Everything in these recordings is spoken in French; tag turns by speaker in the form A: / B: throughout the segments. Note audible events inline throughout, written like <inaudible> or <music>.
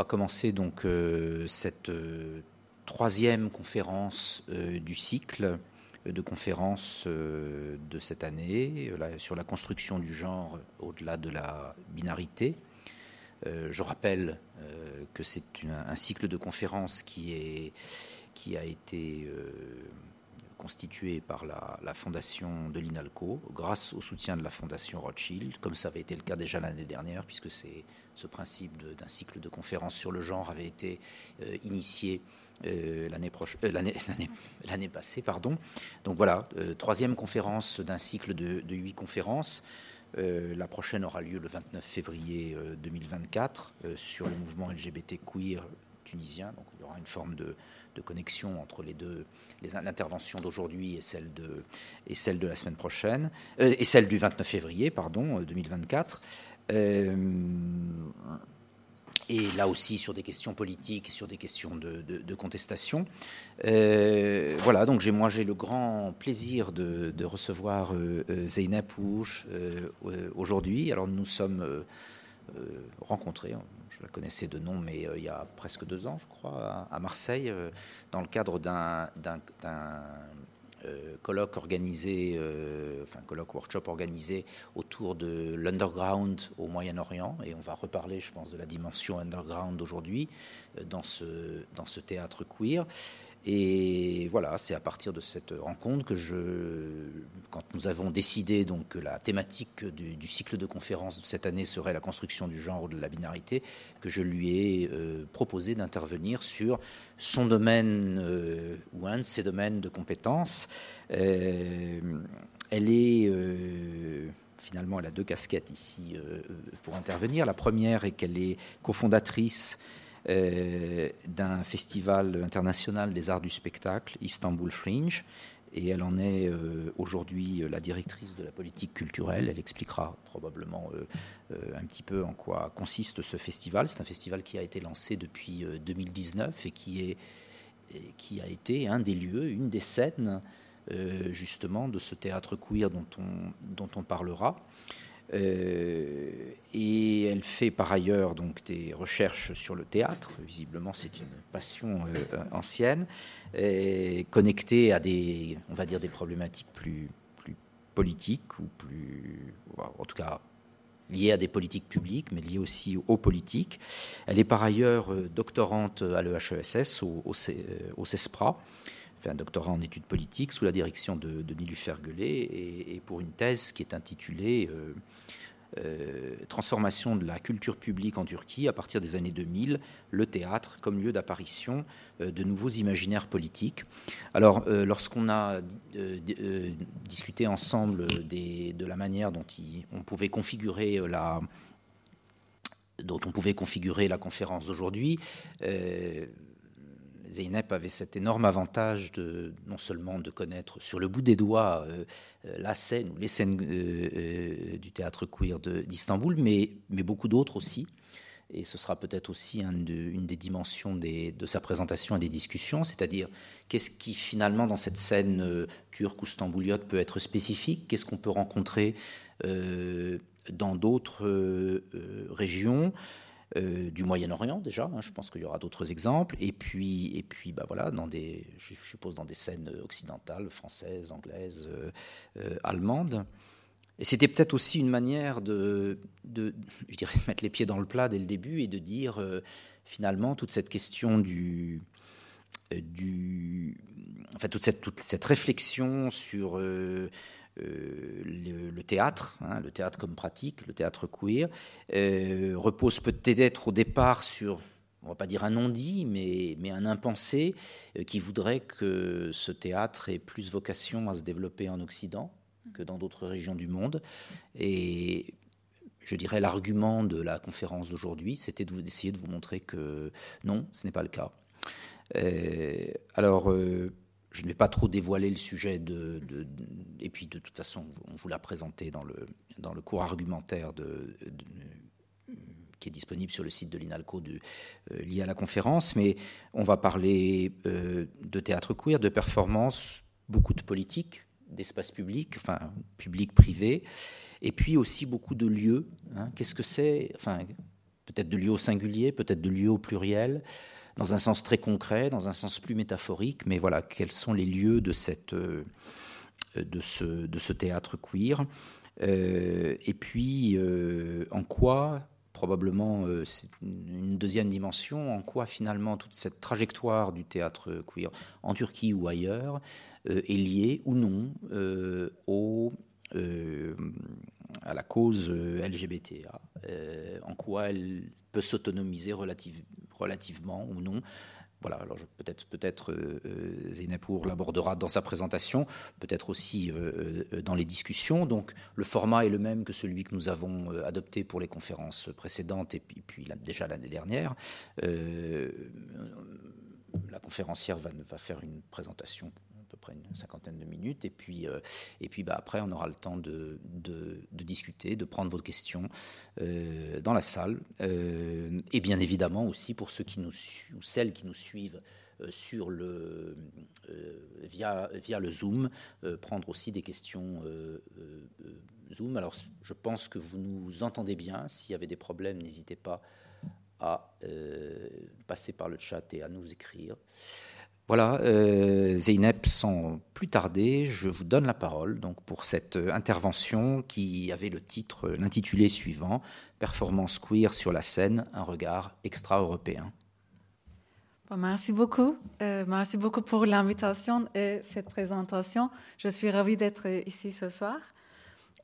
A: va commencer donc cette troisième conférence du cycle de conférences de cette année sur la construction du genre au-delà de la binarité. je rappelle que c'est un cycle de conférences qui, est, qui a été constitué par la, fondation de l'INALCO, grâce au soutien de la fondation Rothschild, comme ça avait été le cas déjà l'année dernière, puisque c'est ce principe d'un cycle de conférences sur le genre avait été euh, initié euh, euh, <laughs> l'année passée. Pardon. Donc voilà, troisième conférence d'un cycle de, huit conférences. la prochaine aura lieu le 29 février 2024 sur le mouvement LGBT queer tunisien. Donc il y aura une forme de, de connexion entre les deux, l'intervention d'aujourd'hui et celle de et celle de la semaine prochaine euh, et celle du 29 février, pardon, 2024. Euh, euh, et là aussi sur des questions politiques, sur des questions de, contestation. voilà, donc j'ai, moi j'ai le grand plaisir de, recevoir Zeynep Ouch aujourd'hui. Alors nous sommes rencontrés, je la connaissais de nom, mais euh, il y a presque deux ans, je crois, à, Marseille, euh, dans le cadre d'un euh, colloque organisé, enfin colloque workshop organisé autour de l'underground au Moyen-Orient, et on va reparler, je pense, de la dimension underground aujourd'hui dans ce, dans ce théâtre queer. Et voilà, c'est à partir de cette rencontre que je, quand nous avons décidé donc que la thématique du, cycle de conférences de cette année serait la construction du genre ou de la binarité, que je lui ai euh, proposé d'intervenir sur son domaine euh, ou un de ses domaines de compétences. Euh, elle est finalement, elle a deux casquettes ici pour intervenir. La première est qu'elle est cofondatrice d'un festival international des arts du spectacle, Istanbul Fringe, et elle en est euh, aujourd'hui la directrice de la politique culturelle. Elle expliquera probablement euh, un petit peu en quoi consiste ce festival. C'est un festival qui a été lancé depuis 2019 et qui, est, qui a été un des lieux, une des scènes justement de ce théâtre queer dont on, dont on parlera. Euh, et elle fait par ailleurs donc des recherches sur le théâtre. Visiblement, c'est une passion euh, ancienne, connectée à des, on va dire, des problématiques plus, politiques ou plus, en tout cas liées à des politiques publiques, mais liées aussi aux politiques. Elle est par ailleurs euh, doctorante à l'EHESS, au, au, au CESPRA fait un doctorat en études politiques sous la direction de, de Nilufer et, pour une thèse qui est intitulée euh, euh, Transformation de la culture publique en Turquie à partir des années 2000, le théâtre comme lieu d'apparition euh, de nouveaux imaginaires politiques. Alors, lorsqu'on a discuté ensemble de la manière dont on pouvait configurer la dont on pouvait configurer la conférence d'aujourd'hui, Zeynep avait cet énorme avantage de non seulement de connaître sur le bout des doigts euh, euh, la scène ou les scènes euh, du théâtre queer d'Istanbul, mais, mais beaucoup d'autres aussi. Et ce sera peut-être aussi une des dimensions de sa présentation et des discussions, c'est-à-dire qu'est-ce qui finalement dans cette scène turque ou stambouliote peut être spécifique, qu'est-ce qu'on peut rencontrer dans d'autres régions? Euh, du Moyen-Orient déjà. Hein, je pense qu'il y aura d'autres exemples. Et puis, et puis, bah voilà, dans des, je suppose dans des scènes occidentales, françaises, anglaises, euh, euh, allemandes. Et c'était peut-être aussi une manière de, je dirais, mettre les pieds dans le plat dès le début et de dire finalement toute cette question du, du, enfin toute cette, toute cette réflexion sur euh, le, théâtre, hein, le théâtre comme pratique, le théâtre queer, euh, repose peut-être au départ sur, on va pas dire un non-dit, mais, mais un impensé euh, qui voudrait que ce théâtre ait plus vocation à se développer en Occident que dans d'autres régions du monde. Et je dirais l'argument de la conférence d'aujourd'hui, c'était d'essayer de, vous montrer que non, ce n'est pas le cas. alors, je ne vais pas trop dévoiler le sujet de, et puis de toute façon on vous l'a présenté dans le dans le cours argumentaire qui est disponible sur le site de l'INALCO euh, lié à la conférence, mais on va parler euh, de théâtre queer, de performance, beaucoup de politique, d'espace public, enfin public privé, et puis aussi beaucoup de lieux. Hein. Qu'est-ce que c'est? Enfin, peut-être de lieu au singulier, peut-être de lieu au pluriel, dans un sens très concret, dans un sens plus métaphorique, mais voilà, quels sont les lieux de, cette, de, ce, de ce théâtre queer Et puis, en quoi probablement c'est une deuxième dimension en quoi finalement toute cette trajectoire du théâtre queer en Turquie ou ailleurs est liée ou non au euh, à la cause euh, LGBTA, euh, en quoi elle peut s'autonomiser relative, relativement ou non. Voilà, alors peut-être peut-être euh, l'abordera dans sa présentation, peut-être aussi dans les discussions. Donc le format est le même que celui que nous avons adopté pour les conférences précédentes et puis, déjà l'année dernière. la conférencière va, faire une présentation peu près une cinquantaine de minutes. Et puis, euh, et puis bah, après, on aura le temps de, de, discuter, de prendre vos questions euh, dans la salle. Euh, et bien évidemment aussi pour ceux qui nous ou celles qui nous suivent sur le, via, via le Zoom, prendre aussi des questions Zoom. Alors, je pense que vous nous entendez bien. S'il y avait des problèmes, n'hésitez pas à passer par le chat et à nous écrire. Voilà, euh, Zeynep, sans plus tarder, je vous donne la parole donc pour cette euh, intervention qui avait le titre, l'intitulé suivant Performance queer sur la scène, un regard extra-européen.
B: merci beaucoup. Euh, merci beaucoup pour l'invitation et cette présentation. Je suis ravie d'être ici ce soir.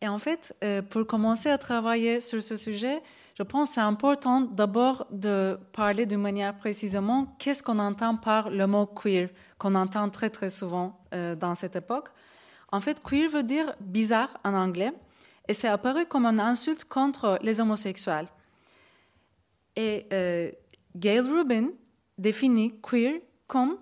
B: Et en fait, pour commencer à travailler sur ce sujet, je pense que c'est important d'abord de parler d'une manière précisément qu'est-ce qu'on entend par le mot queer, qu'on entend très très souvent euh, dans cette époque. En fait, queer veut dire bizarre en anglais et c'est apparu comme une insulte contre les homosexuels. Et euh, Gail Rubin définit queer comme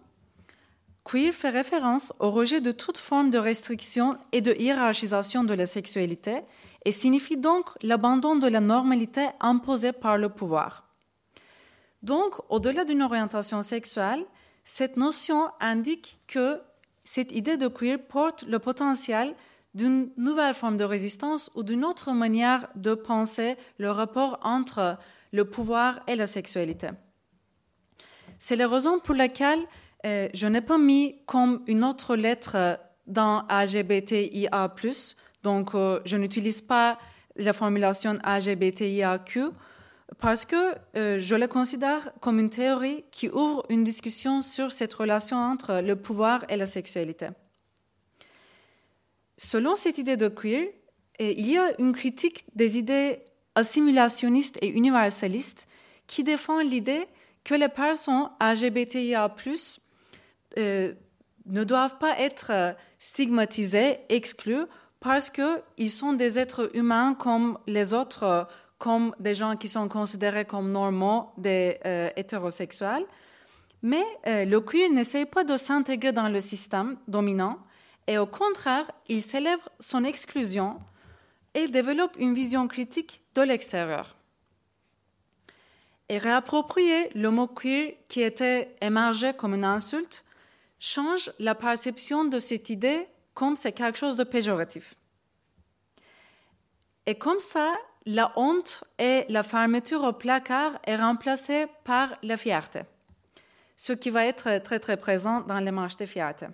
B: queer fait référence au rejet de toute forme de restriction et de hiérarchisation de la sexualité et signifie donc l'abandon de la normalité imposée par le pouvoir. Donc, au-delà d'une orientation sexuelle, cette notion indique que cette idée de queer porte le potentiel d'une nouvelle forme de résistance ou d'une autre manière de penser le rapport entre le pouvoir et la sexualité. C'est la raison pour laquelle euh, je n'ai pas mis comme une autre lettre dans LGBTIA+, donc, euh, je n'utilise pas la formulation LGBTIAQ parce que euh, je la considère comme une théorie qui ouvre une discussion sur cette relation entre le pouvoir et la sexualité. Selon cette idée de queer, euh, il y a une critique des idées assimilationnistes et universalistes qui défend l'idée que les personnes LGBTIA+, ne doivent pas être stigmatisées, exclues parce qu'ils sont des êtres humains comme les autres, comme des gens qui sont considérés comme normaux, des euh, hétérosexuels. Mais euh, le queer n'essaie pas de s'intégrer dans le système dominant et au contraire, il célèbre son exclusion et développe une vision critique de l'extérieur. Et réapproprier le mot queer qui était émergé comme une insulte change la perception de cette idée comme c'est quelque chose de péjoratif. Et comme ça, la honte et la fermeture au placard est remplacée par la fierté, ce qui va être très très présent dans les marches de fierté.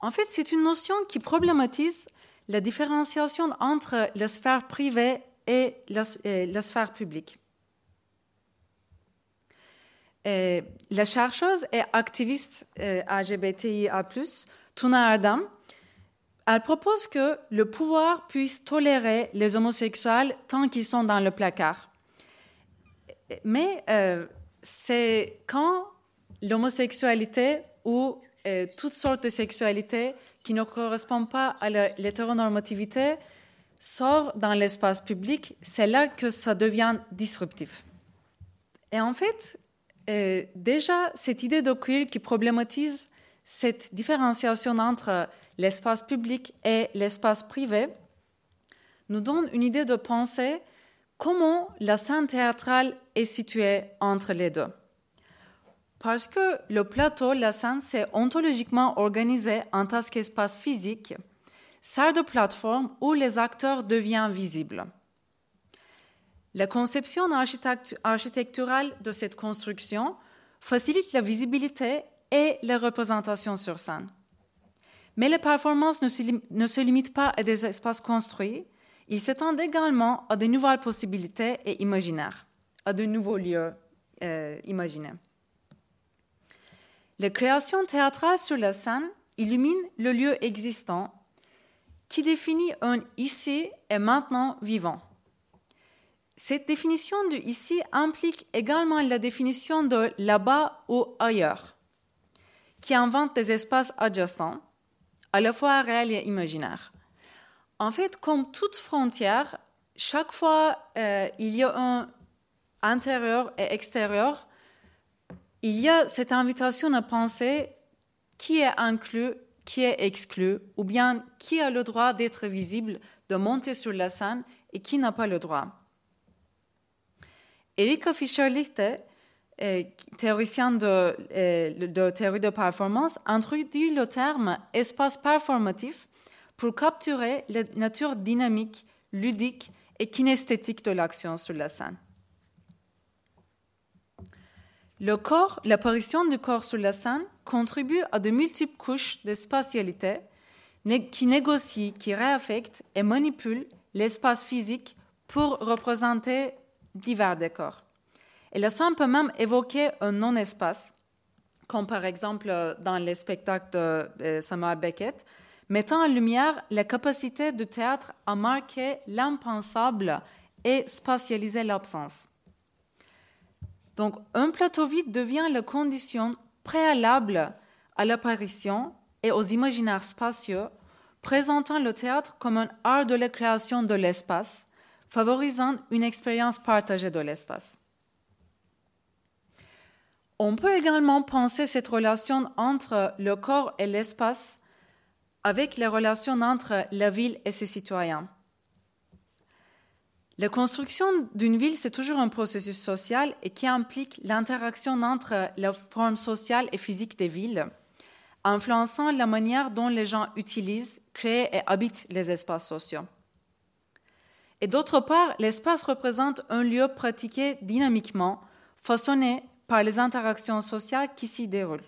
B: En fait, c'est une notion qui problématise la différenciation entre la sphère privée et la, sphère publique. la chercheuse et activiste euh, LGBTIA+, Tuna Ardam, elle propose que le pouvoir puisse tolérer les homosexuels tant qu'ils sont dans le placard. Mais euh, c'est quand l'homosexualité ou euh, toutes sortes de sexualité qui ne correspondent pas à l'hétéronormativité sort dans l'espace public, c'est là que ça devient disruptif. Et en fait, euh, déjà, cette idée de queer qui problématise cette différenciation entre l'espace public et l'espace privé nous donne une idée de penser comment la scène théâtrale est située entre les deux. Parce que le plateau, la scène, c'est ontologiquement organisé en tant qu'espace physique, sert de plateforme où les acteurs deviennent visibles. La conception architecturale de cette construction facilite la visibilité et la représentation sur scène. Mais les performances ne se, limitent pas à des espaces construits, ils s'étendent également à de nouvelles possibilités et imaginaires, à de nouveaux lieux euh, imaginés. La création théâtrale sur la scène illumine le lieu existant qui définit un ici et maintenant vivant. Cette définition du ici implique également la définition de là-bas ou ailleurs, qui invente des espaces adjacents, à la fois réels et imaginaires. En fait, comme toute frontière, chaque fois euh, il y a un intérieur et extérieur, il y a cette invitation à penser qui est inclus, qui est exclu, ou bien qui a le droit d'être visible, de monter sur la scène et qui n'a pas le droit. Erika Fischer-Lichte, théoricien de, euh, de, théorie de performance, introduit le terme espace performatif pour capturer la nature dynamique, ludique et kinesthétique de l'action sur la scène. Le corps, l'apparition du corps sur la scène contribue à de multiples couches de spatialité qui négocient, qui réaffectent et manipulent l'espace physique pour représenter divers décors. Et la scène peut même évoquer un non-espace, comme par exemple dans les spectacles de Samuel Beckett, mettant en lumière la capacité du théâtre à marquer l'impensable et spatialiser l'absence. Donc, un plateau vide devient la condition préalable à l'apparition et aux imaginaires spatiaux, présentant le théâtre comme un art de la création de l'espace, favorisant une expérience partagée de l'espace. On peut également penser cette relation entre le corps et l'espace avec les relations entre la ville et ses citoyens. La construction d'une ville, c'est toujours un processus social et qui implique l'interaction entre la forme sociale et physique des villes, influençant la manière dont les gens utilisent, créent et habitent les espaces sociaux. Et d'autre part, l'espace représente un lieu pratiqué dynamiquement, façonné par les interactions sociales qui s'y déroulent.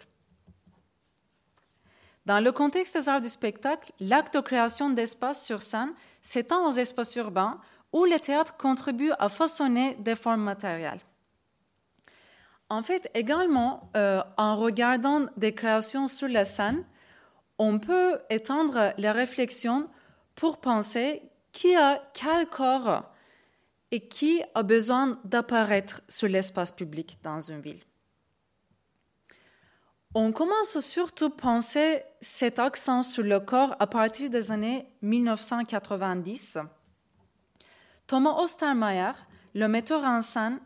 B: Dans le contexte des arts du spectacle, l'acte de création d'espaces sur scène s'étend aux espaces urbains où le théâtre contribue à façonner des formes matérielles. En fait, également, euh, en regardant des créations sur la scène, on peut étendre la réflexion pour penser qui a quel corps et qui a besoin d'apparaître sur l'espace public dans une ville. On commence surtout à penser cet accent sur le corps à partir des années 1990 Thomas Ostermeyer, le metteur en scène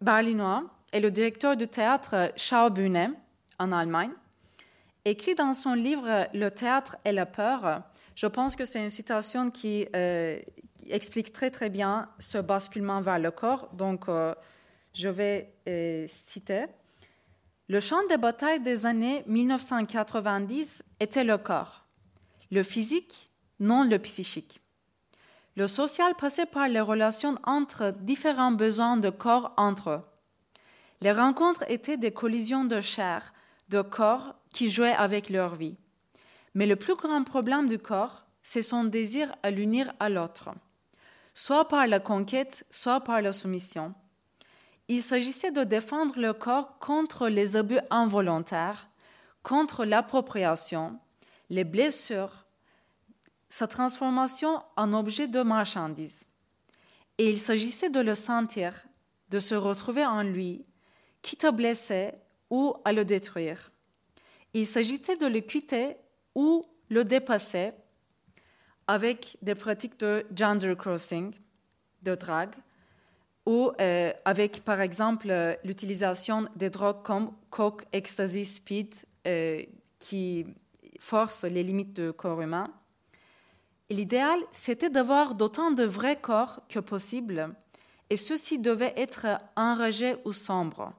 B: berlinois et le directeur du théâtre Schaubühne en Allemagne, écrit dans son livre Le théâtre et la peur. Je pense que c'est une citation qui euh, explique très très bien ce basculement vers le corps. Donc, euh, je vais euh, citer. Le champ de bataille des années 1990 était le corps, le physique, non le psychique. Le social passait par les relations entre différents besoins de corps entre eux. Les rencontres étaient des collisions de chair, de corps qui jouaient avec leur vie. Mais le plus grand problème du corps, c'est son désir à l'unir à l'autre, soit par la conquête, soit par la soumission. Il s'agissait de défendre le corps contre les abus involontaires, contre l'appropriation, les blessures, sa transformation en objet de marchandise. Et il s'agissait de le sentir, de se retrouver en lui, quitte à blesser ou à le détruire. Il s'agissait de le quitter ou le dépasser avec des pratiques de gender crossing, de drague, ou euh, avec, par exemple, l'utilisation des drogues comme coke, ecstasy, speed, euh, qui forcent les limites du corps humain L'idéal, c'était d'avoir d'autant de vrais corps que possible, et ceux-ci devaient être enragés ou sombres.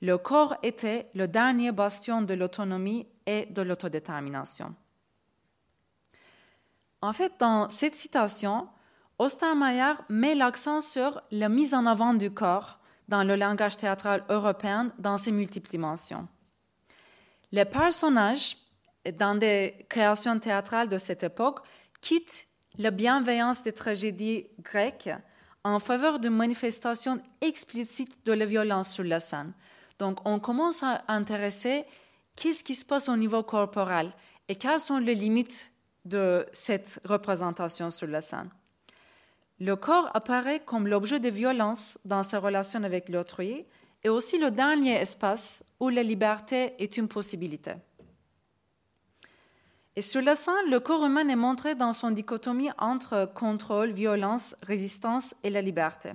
B: Le corps était le dernier bastion de l'autonomie et de l'autodétermination. En fait, dans cette citation, Ostermeyer met l'accent sur la mise en avant du corps dans le langage théâtral européen dans ses multiples dimensions. Les personnages, dans des créations théâtrales de cette époque, quittent la bienveillance des tragédies grecques en faveur d'une manifestation explicite de la violence sur la scène. Donc, on commence à intéresser qu'est-ce qui se passe au niveau corporel et quelles sont les limites de cette représentation sur la scène. Le corps apparaît comme l'objet de violence dans sa relation avec l'autrui et aussi le dernier espace où la liberté est une possibilité. Et sur la scène, le corps humain est montré dans son dichotomie entre contrôle, violence, résistance et la liberté.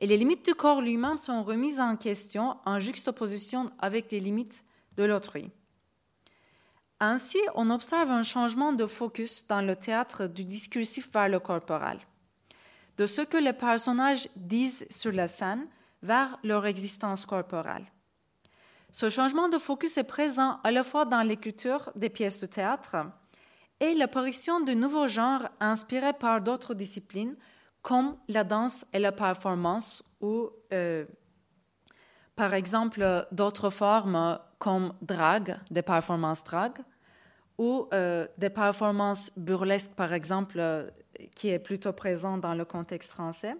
B: Et les limites du corps lui-même sont remises en question en juxtaposition avec les limites de l'autrui. Ainsi, on observe un changement de focus dans le théâtre du discursif vers le corporel, de ce que les personnages disent sur la scène vers leur existence corporelle. Ce changement de focus est présent à la fois dans l'écriture des pièces de théâtre et l'apparition de nouveaux genres inspirés par d'autres disciplines comme la danse et la performance ou, euh, par exemple, d'autres formes comme drag, des performances drag, ou euh, des performances burlesques, par exemple, euh, qui est plutôt présent dans le contexte français.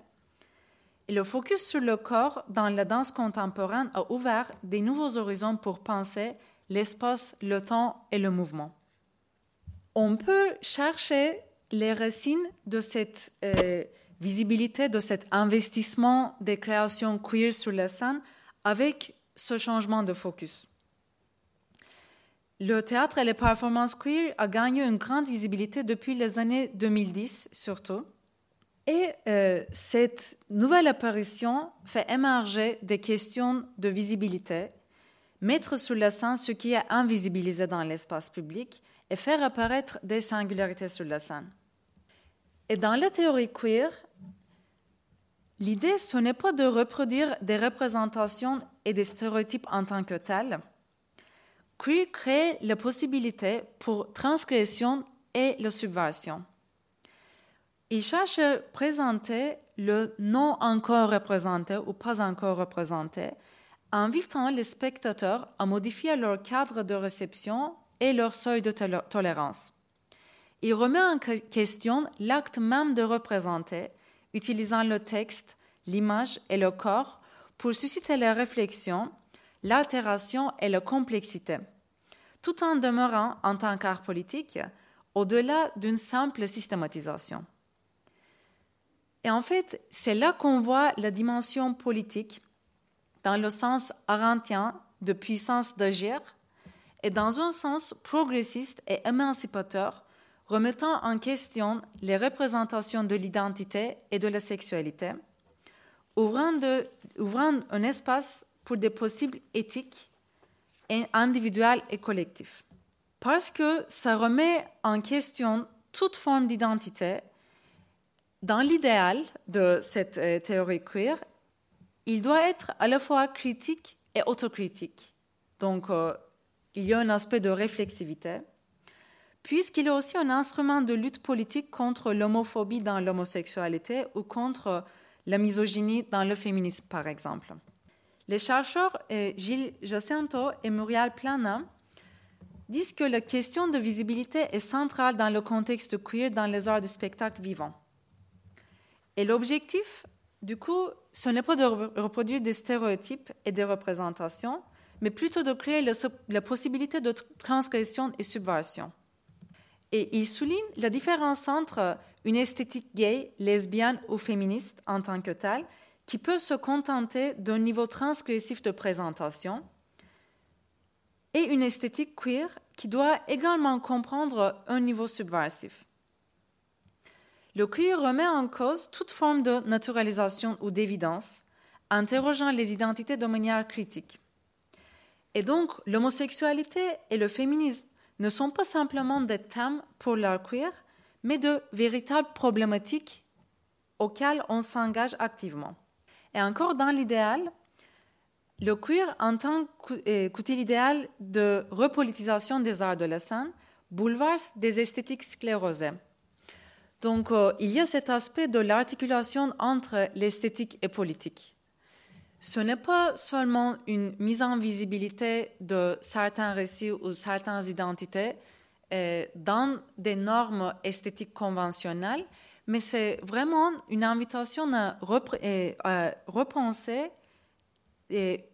B: Le focus sur le corps dans la danse contemporaine a ouvert des nouveaux horizons pour penser l'espace, le temps et le mouvement. On peut chercher les racines de cette euh, visibilité, de cet investissement des créations queer sur la scène avec ce changement de focus. Le théâtre et les performances queer ont gagné une grande visibilité depuis les années 2010 surtout. Et euh, cette nouvelle apparition fait émerger des questions de visibilité, mettre sur la scène ce qui est invisibilisé dans l'espace public et faire apparaître des singularités sur la scène. Et dans la théorie queer, l'idée, ce n'est pas de reproduire des représentations et des stéréotypes en tant que tels. Queer crée la possibilité pour transgression et la subversion. Il cherche à présenter le non encore représenté ou pas encore représenté, invitant les spectateurs à modifier leur cadre de réception et leur seuil de tolérance. Il remet en question l'acte même de représenter, utilisant le texte, l'image et le corps pour susciter la réflexion, l'altération et la complexité, tout en demeurant, en tant qu'art politique, au-delà d'une simple systématisation. Et en fait, c'est là qu'on voit la dimension politique dans le sens arantien de puissance d'agir et dans un sens progressiste et émancipateur, remettant en question les représentations de l'identité et de la sexualité, ouvrant, ouvrant un espace pour des possibles éthiques individuels et collectifs. Parce que ça remet en question toute forme d'identité dans l'idéal de cette euh, théorie queer, il doit être à la fois critique et autocritique. Donc, euh, il y a un aspect de réflexivité, puisqu'il est aussi un instrument de lutte politique contre l'homophobie dans l'homosexualité ou contre la misogynie dans le féminisme, par exemple. Les chercheurs Gilles Jacinto et Muriel Plana disent que la question de visibilité est centrale dans le contexte queer dans les arts du spectacle vivant. Et l'objectif, du coup, ce n'est pas de reproduire des stéréotypes et des représentations, mais plutôt de créer la possibilité de transgression et subversion. Et il souligne la différence entre une esthétique gay, lesbienne ou féministe en tant que telle, qui peut se contenter d'un niveau transgressif de présentation, et une esthétique queer qui doit également comprendre un niveau subversif. Le queer remet en cause toute forme de naturalisation ou d'évidence, interrogeant les identités de manière critique. Et donc, l'homosexualité et le féminisme ne sont pas simplement des thèmes pour l'art queer, mais de véritables problématiques auxquelles on s'engage activement. Et encore dans l'idéal, le queer, en tant qu'outil idéal de repolitisation des arts de la scène, bouleverse des esthétiques sclérosées Donc, euh, il y a cet aspect de l'articulation entre l'esthétique et politique. Ce n'est pas seulement une mise en visibilité de certains récits ou certaines identités euh, dans des normes esthétiques conventionnelles, mais c'est vraiment une invitation à, repenser des,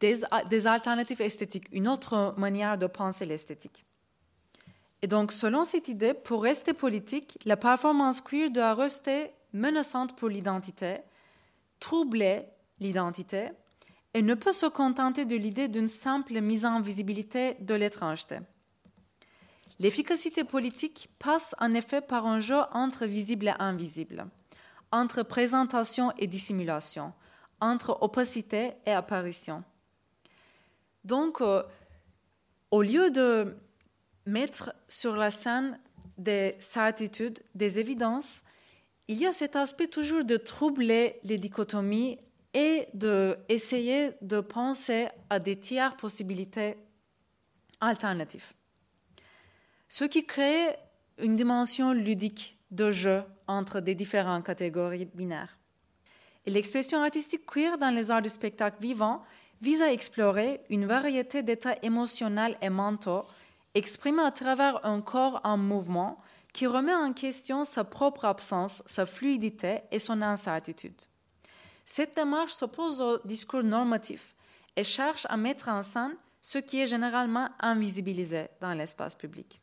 B: des alternatives esthétiques, une autre manière de penser l'esthétique. Et donc, selon cette idée, pour rester politique, la performance queer doit rester menaçante pour l'identité, troubler l'identité, et ne peut se contenter de l'idée d'une simple mise en visibilité de l'étrangeté. L'efficacité politique passe en effet par un jeu entre visible et invisible, entre présentation et dissimulation, entre opacité et apparition. Donc, euh, au lieu de mettre sur la scène des certitudes, des évidences, il y a cet aspect toujours de troubler les dichotomies et d'essayer de penser à des tiers possibilités alternatives. Ce qui crée une dimension ludique de jeu entre des différentes catégories binaires. L'expression artistique queer dans les arts du spectacle vivant vise à explorer une variété d'états émotionnels et mentaux exprimé à travers un corps en mouvement qui remet en question sa propre absence, sa fluidité et son incertitude. Cette démarche s'oppose au discours normatif et cherche à mettre en scène ce qui est généralement invisibilisé dans l'espace public.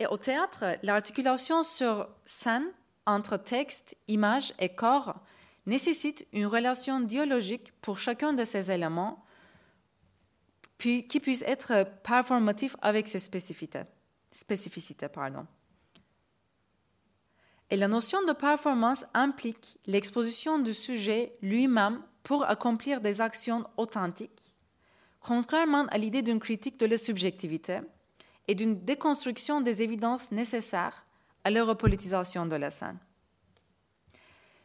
B: Et au théâtre, l'articulation sur scène entre texte, image et corps nécessite une relation dialogique pour chacun de ces éléments qui puisse être performatif avec ses spécificités. Et la notion de performance implique l'exposition du sujet lui-même pour accomplir des actions authentiques, contrairement à l'idée d'une critique de la subjectivité et d'une déconstruction des évidences nécessaires à la repolitisation de la scène.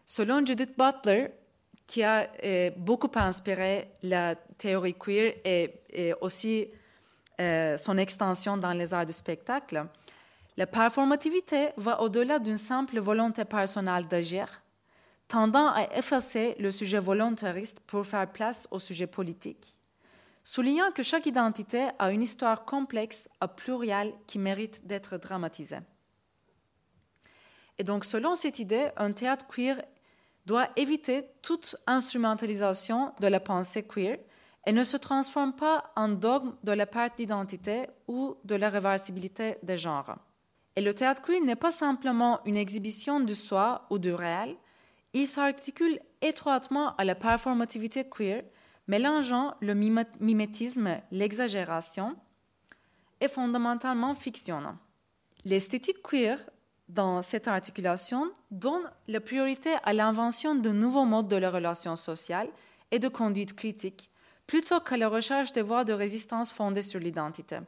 B: Selon Judith Butler, qui a euh, beaucoup inspiré la théorie queer et, aussi euh, son extension dans les arts du spectacle. La performativité va au-delà d'une simple volonté personnelle d'agir, tendant à effacer le sujet volontariste pour faire place au sujet politique, soulignant que chaque identité a une histoire complexe à plurielle qui mérite d'être dramatisée. Et donc, selon cette idée, un théâtre queer doit éviter toute instrumentalisation de la pensée queer et ne se transforme pas en dogme de la perte d'identité ou de la réversibilité des genres. Et le théâtre queer n'est pas simplement une exhibition du soi ou du réel, il s'articule étroitement à la performativité queer, mélangeant le mimétisme, l'exagération et fondamentalement fictionnant. L'esthétique queer dans cette articulation donne la priorité à l'invention de nouveaux modes de la relation sociale et de conduite critique, plutôt qu'à la recherche des voies de résistance fondées sur l'identité.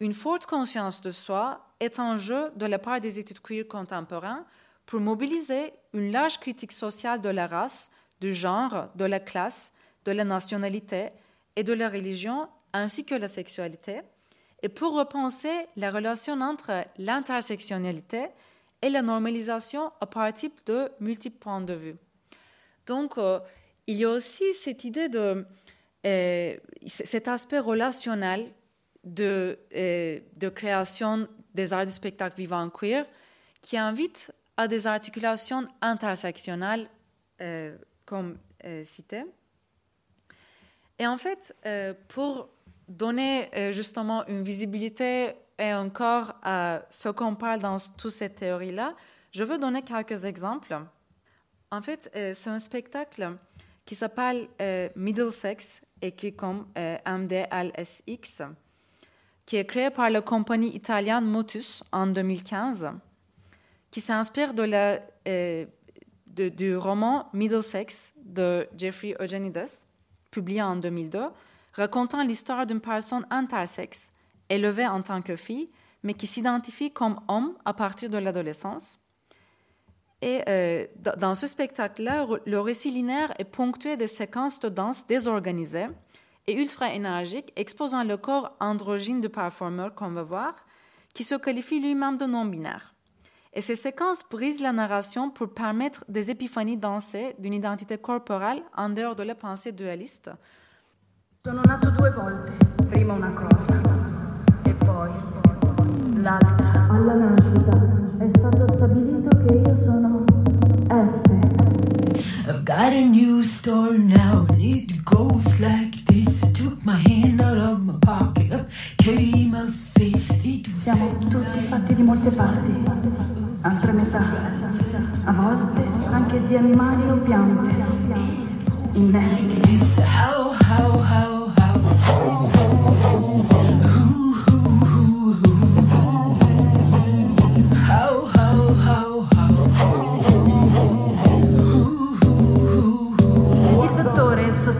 B: Une forte conscience de soi est en jeu de la part des études queer contemporains pour mobiliser une large critique sociale de la race, du genre, de la classe, de la nationalité et de la religion, ainsi que la sexualité, et pour repenser la relation entre l'intersectionnalité et la normalisation à partir de multiples points de vue. Donc, euh, il y a aussi cette idée de euh, cet aspect relationnel de, euh, de création des arts du spectacle vivant queer qui invite à des articulations intersectionnelles, comme cité. Et en fait, pour donner euh, justement une visibilité et un corps à ce qu'on parle dans toute cette théorie-là, je veux donner quelques exemples. En fait, euh, c'est un spectacle qui s'appelle euh, Middlesex, écrit comme MDLSX, qui est créé par la compagnie italienne Motus en 2015, qui s'inspire de la, du roman Middlesex de Jeffrey Eugenides, publié en 2002, racontant l'histoire d'une personne intersexe, élevée en tant que fille, mais qui s'identifie comme homme à partir de l'adolescence. Et euh, dans ce spectacle-là, le récit linéaire est ponctué de séquences de danse désorganisées et ultra énergiques, exposant le corps androgyne du performeur qu'on va voir, qui se qualifie lui-même de non-binaire. Et ces séquences brisent la narration pour permettre des épiphanies dansées d'une identité corporelle en dehors de la pensée dualiste.
C: Sono nato due volte, prima una cosa e poi l'altra.
D: Alla nascita è stato stabilito che io sono F.
E: I've got a new store now, and it goes like this. I took my hand out of my pocket, up came my face.
D: Siamo tutti fatti di molte parti, altre metà, a volte anche di animali o piante, innesti.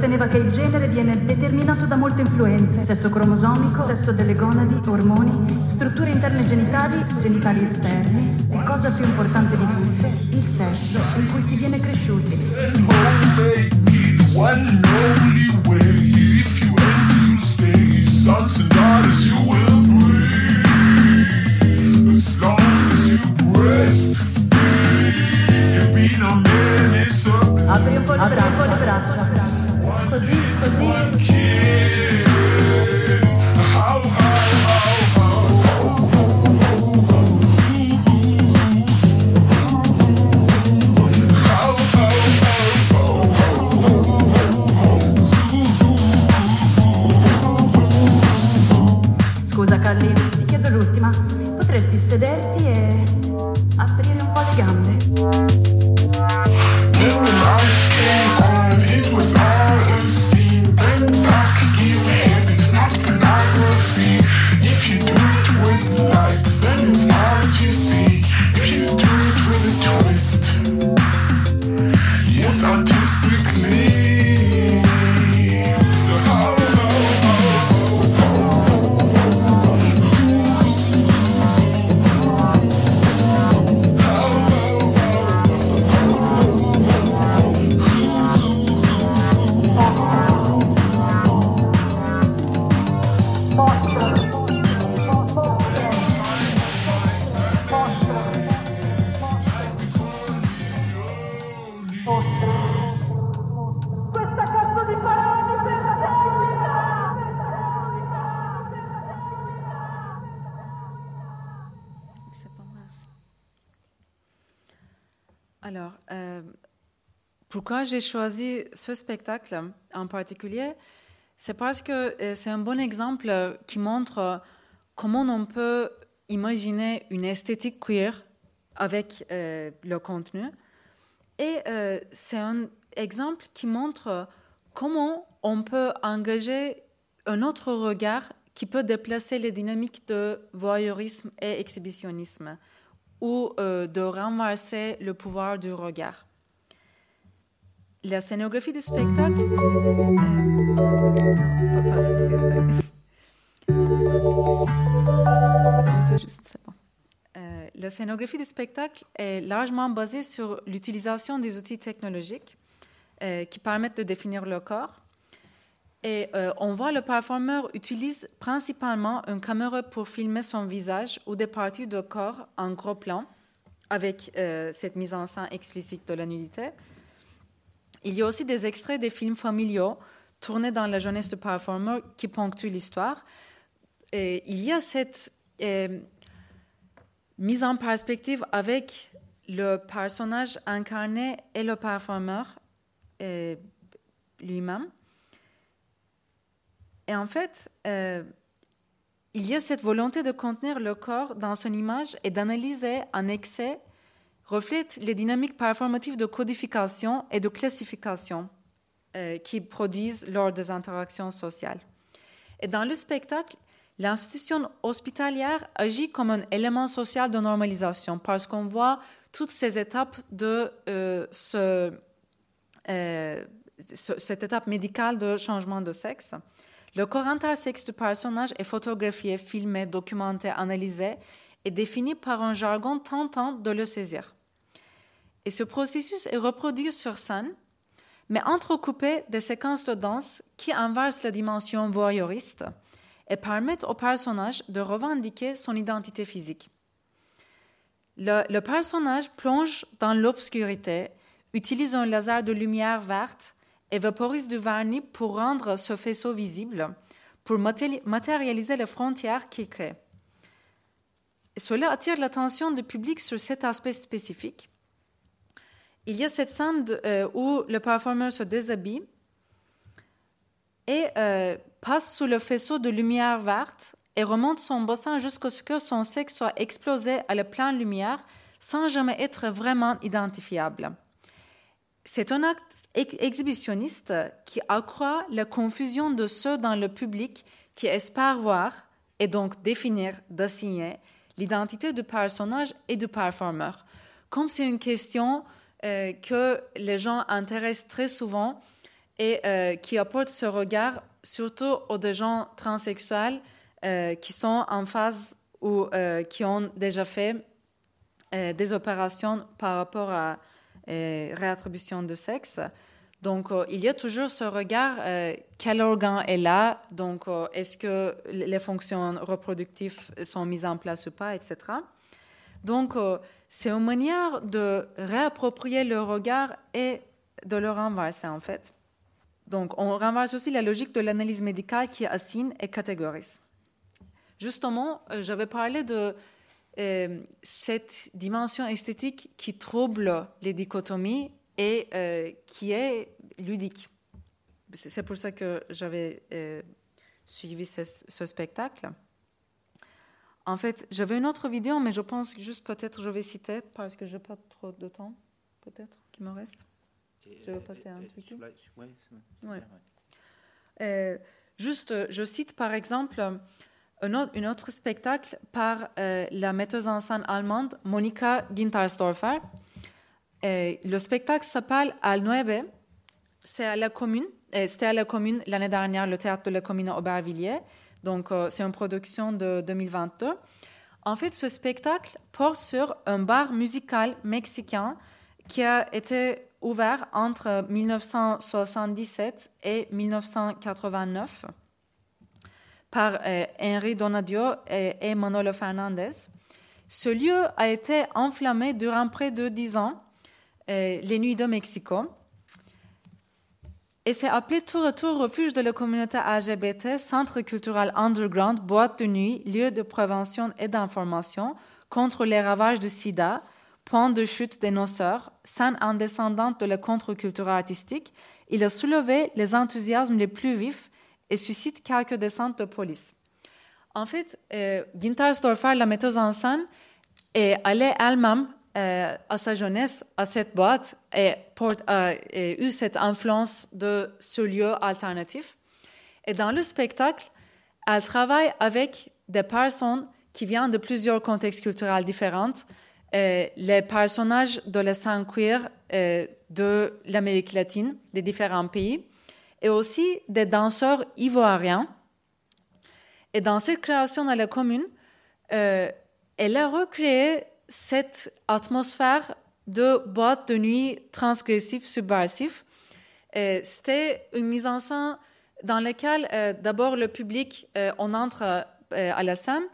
C: sosteneva che il genere viene determinato da molte influenze, sesso cromosomico, sesso delle gonadi, ormoni, strutture interne genitali, genitali esterni e cosa più importante di tutte, il sesso in cui si viene cresciuti. Apri un po' le braccia. Così, così.
B: J'ai choisi ce spectacle en particulier C'est parce que euh, c'est un bon exemple qui montre comment on peut imaginer une esthétique queer avec euh, le contenu. Et euh, c'est un exemple qui montre comment on peut engager un autre regard qui peut déplacer les dynamiques de voyeurisme et exhibitionnisme ou de renverser le pouvoir du regard. La scénographie du spectacle... euh, on peut passer, c'est vrai. On peut juste, bon. Euh, la du spectacle est largement basée sur l'utilisation des outils technologiques euh, qui permettent de définir le corps. Et on voit le performeur utilise principalement une caméra pour filmer son visage ou des parties de corps en gros plan avec cette mise en scène explicite de la nudité. Il y a aussi des extraits des films familiaux tournés dans la jeunesse du performeur qui ponctuent l'histoire. Il y a cette euh, mise en perspective avec le personnage incarné et le performeur euh, lui-même. Et en fait, euh, il y a cette volonté de contenir le corps dans son image et d'analyser en excès reflète les dynamiques performatives de codification et de classification euh, qui produisent lors des interactions sociales. Et dans le spectacle, l'institution hospitalière agit comme un élément social de normalisation parce qu'on voit toutes ces étapes de euh, euh, ce- cette étape médicale de changement de sexe. Le corps intersexe du personnage est photographié, filmé, documenté, analysé et défini par un jargon tentant de le saisir. Et ce processus est reproduit sur scène, mais entrecoupé des séquences de danse qui inversent la dimension voyeuriste et permettent au personnage de revendiquer son identité physique. Le, personnage plonge dans l'obscurité, utilise un laser de lumière verte et vaporise du vernis pour rendre ce faisceau visible, pour matéri- matérialiser les frontières qu'il crée. Cela attire l'attention du public sur cet aspect spécifique. Il y a cette scène euh, où le performeur se déshabille et euh, passe sous le faisceau de lumière verte et remonte son bassin jusqu'à ce que son sexe soit explosé à la pleine lumière sans jamais être vraiment identifiable. C'est un acte ex- exhibitionniste qui accroît la confusion de ceux dans le public qui espèrent voir et donc définir, d'assigner l'identité du personnage et du performeur. Comme c'est une question euh, que les gens intéressent très souvent et euh, qui apporte ce regard surtout aux gens transsexuels euh, qui sont en phase ou qui ont déjà fait des opérations par rapport à réattribution de sexe. Donc, euh, il y a toujours ce regard, euh, quel organe est là, donc euh, est-ce que les fonctions reproductives sont mises en place ou pas, etc. Donc, c'est une manière de réapproprier le regard et de le renverser, en fait. Donc, on renverse aussi la logique de l'analyse médicale qui assigne et catégorise. Justement, j'avais parlé de cette dimension esthétique qui trouble les dichotomies et euh, qui est ludique. C'est pour ça que j'avais euh, suivi ce, ce spectacle. En fait, j'avais une autre vidéo, mais je pense que juste peut-être je vais citer parce que je n'ai pas trop de temps, peut-être, qui me reste. Je vais passer à un truc.
A: Sur- ouais.
B: Euh, juste, je cite par exemple un autre, un autre spectacle par euh, la metteuse en scène allemande Monika Gintersdorfer. Euh, le spectacle s'appelle Al Nueve. C'est à la commune. euh, C'était à la commune l'année dernière, le théâtre de la commune à Aubervilliers. Donc, euh, c'est une production de 2022. En fait, ce spectacle porte sur un bar musical mexicain qui a été ouvert entre 1977 et 1989 par Henri Donadio et Manolo Fernandez. Ce lieu a été enflammé durant près de dix ans, euh, les Nuits de Mexico. Et c'est appelé tour à tour refuge de la communauté LGBT, centre culturel underground, boîte de nuit, lieu de prévention et d'information contre les ravages du sida, point de chute des noceurs, scène indescendante de la contre-culture artistique. Il a soulevé les enthousiasmes les plus vifs et suscite quelques descentes de police. En fait, euh, Gintersdorfer, la metteuse en scène, est allée elle-même euh, à sa jeunesse à cette boîte et, porte, a et eu cette influence de ce lieu alternatif. Et dans le spectacle, elle travaille avec des personnes qui viennent de plusieurs contextes culturels différents, euh, les personnages de la scène queer euh, de l'Amérique latine, des différents pays, et aussi des danseurs ivoiriens. Et dans cette création à la commune, euh, elle a recréé cette atmosphère de boîte de nuit transgressif, subversif. Euh, C'était une mise en scène dans laquelle euh, d'abord le public, euh, on entre à la scène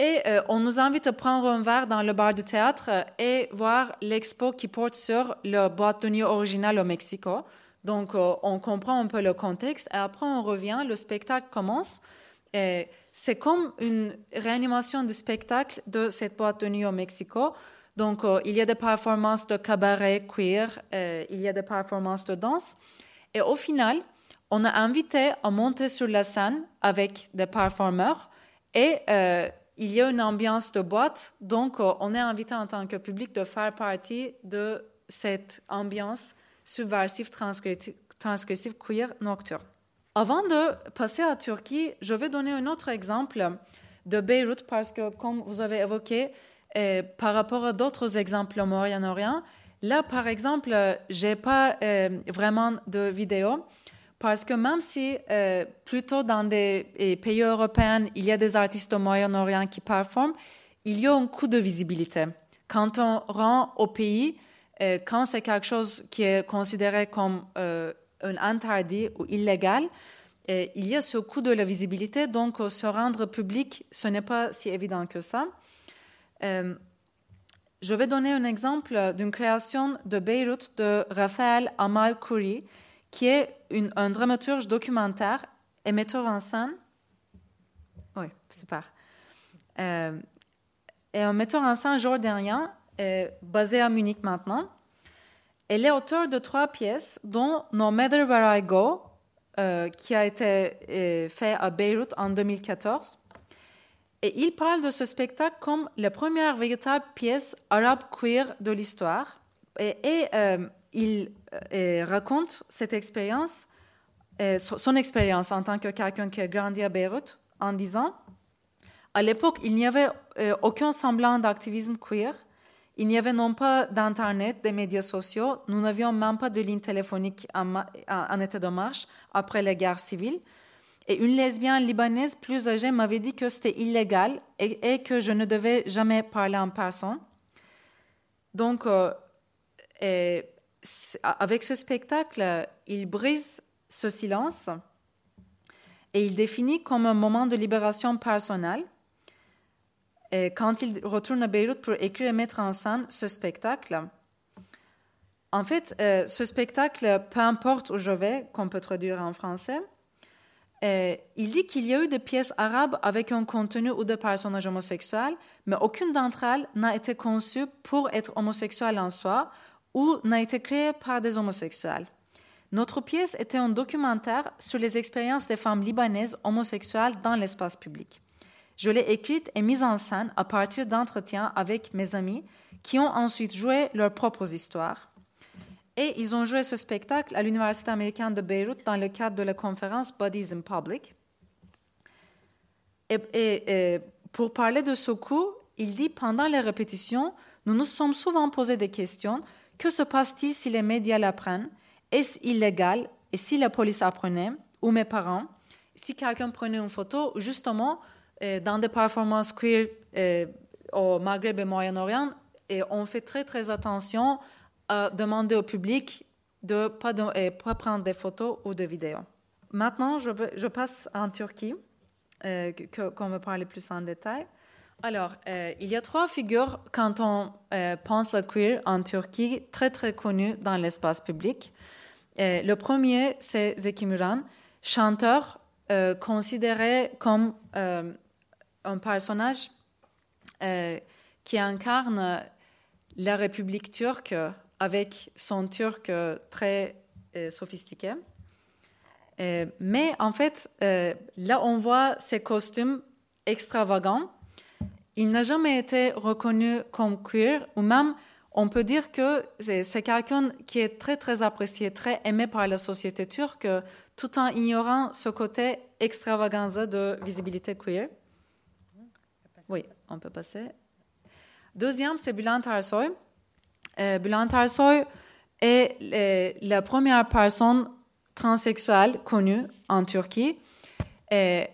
B: et on nous invite à prendre un verre dans le bar du théâtre et voir l'expo qui porte sur le boîte de nuit original au Mexico. Donc on comprend un peu le contexte et après on revient, le spectacle commence. C'est comme une réanimation du spectacle de cette boîte de nuit au Mexico. Donc, euh, il y a des performances de cabaret queer, euh, il y a des performances de danse. Et au final, on a invité à monter sur la scène avec des performeurs et euh, il y a une ambiance de boîte. Donc, on est invité en tant que public de faire partie de cette ambiance subversive, transgressive, transgressive queer nocturne. Avant de passer à Turquie, je vais donner un autre exemple de Beyrouth parce que, comme vous avez évoqué, euh, par rapport à d'autres exemples au Moyen-Orient, là, par exemple, euh, j'ai pas euh, vraiment de vidéo parce que même si plutôt dans des pays européens, il y a des artistes au Moyen-Orient qui performent, il y a un coût de visibilité. Quand on rend au pays, quand c'est quelque chose qui est considéré comme un interdit ou illégal, il y a ce coût de la visibilité, donc euh, se rendre public, ce n'est pas si évident que ça. Euh, je vais donner un exemple d'une création de Beyrouth de Raphaël Amal Khoury, qui est un dramaturge documentaire et metteur en scène. Oui, super. Euh, et un metteur en scène jordanien, euh, basé à Munich maintenant. Elle est auteur de trois pièces, dont No Matter Where I Go, euh, qui a été euh, fait à Beyrouth en 2014. Et il parle de ce spectacle comme la première véritable pièce arabe queer de l'histoire. Et, euh, il euh, raconte cette expérience, son expérience en tant que quelqu'un qui a grandi à Beyrouth, en disant à l'époque, il n'y avait aucun semblant d'activisme queer. Il n'y avait non pas d'Internet, des médias sociaux. Nous n'avions même pas de ligne téléphonique en, état de marche après la guerre civile. Et une lesbienne libanaise plus âgée m'avait dit que c'était illégal et, que je ne devais jamais parler en personne. Donc, euh, avec ce spectacle, il brise ce silence et il définit comme un moment de libération personnelle. Quand il retourne à Beyrouth pour écrire et mettre en scène ce spectacle, en fait, euh, ce spectacle, peu importe où je vais, qu'on peut traduire en français, euh, il dit qu'il y a eu des pièces arabes avec un contenu ou des personnages homosexuels, mais aucune d'entre elles n'a été conçue pour être homosexuelle en soi ou n'a été créée par des homosexuels. Notre pièce était un documentaire sur les expériences des femmes libanaises homosexuelles dans l'espace public. Je l'ai écrite et mise en scène à partir d'entretiens avec mes amis qui ont ensuite joué leurs propres histoires. Et ils ont joué ce spectacle à l'Université américaine de Beyrouth dans le cadre de la conférence Bodies in Public. Et, pour parler de ce coup, il dit pendant les répétitions, nous nous sommes souvent posé des questions. Que se passe-t-il si les médias l'apprennent? Est-ce illégal? Et si la police apprenait? Ou mes parents? Si quelqu'un prenait une photo, justement, euh, dans des performances queer euh, au Maghreb et Moyen-Orient, et on fait très très attention à demander au public de ne pas, pas prendre des photos ou des vidéos. Maintenant, je, je passe en Turquie, euh, qu'on me parle plus en détail. Alors, euh, il y a trois figures quand on pense à queer en Turquie, très très connues dans l'espace public. Le premier, c'est Zeki Müren, chanteur considéré comme un personnage euh, qui incarne la République turque avec son turc très euh, sophistiqué. Euh, mais en fait, là, on voit ses costumes extravagants. Il n'a jamais été reconnu comme queer, ou même, on peut dire que c'est quelqu'un qui est très, très apprécié, très aimé par la société turque, tout en ignorant ce côté extravaganza de visibilité queer. Oui, on peut passer. Deuxième, c'est Bülent Ersoy. Euh, Bülent Ersoy est euh, la première personne transsexuelle connue en Turquie. Et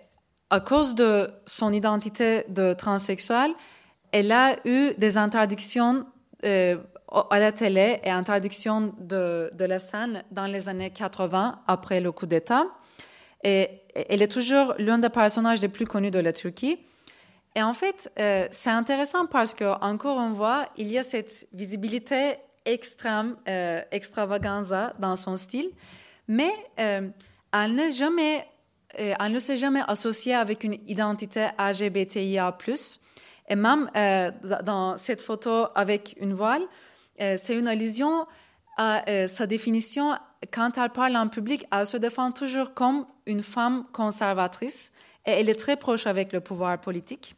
B: à cause de son identité de transsexuelle, elle a eu des interdictions euh, à la télé et interdictions de, de la scène dans les années 80 après le coup d'État. Et elle est toujours l'un des personnages les plus connus de la Turquie. Et en fait, euh, c'est intéressant parce que encore une fois, il y a cette visibilité extrême, euh, extravaganza dans son style, mais euh, elle n'est jamais, euh, elle ne s'est jamais associée avec une identité LGBTIA+. Et même euh, dans cette photo avec une voile, euh, c'est une allusion à sa définition. Quand elle parle en public, elle se défend toujours comme une femme conservatrice et elle est très proche avec le pouvoir politique.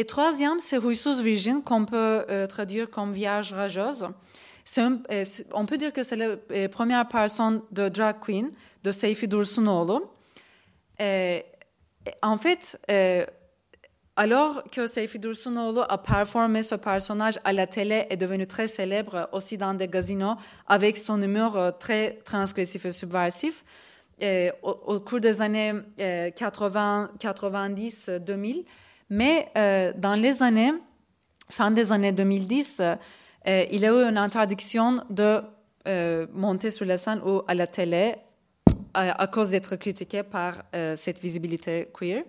B: Et troisième, c'est Huysuz Virgin, qu'on peut euh, traduire comme vierge rageuse. Euh, on peut dire que c'est la euh, première personne de drag queen de Seyfi Dursunoğlu. Euh, en fait, alors que Seyfi Dursunoğlu a performé ce personnage à la télé et est devenu très célèbre aussi dans des casinos avec son humour très transgressif et subversif, au, cours des années euh, 80, 90, euh, 2000. Mais euh, dans les années, fin des années 2010, euh, il y a eu une interdiction de euh, monter sur la scène ou à la télé à, cause d'être critiqués par cette visibilité queer.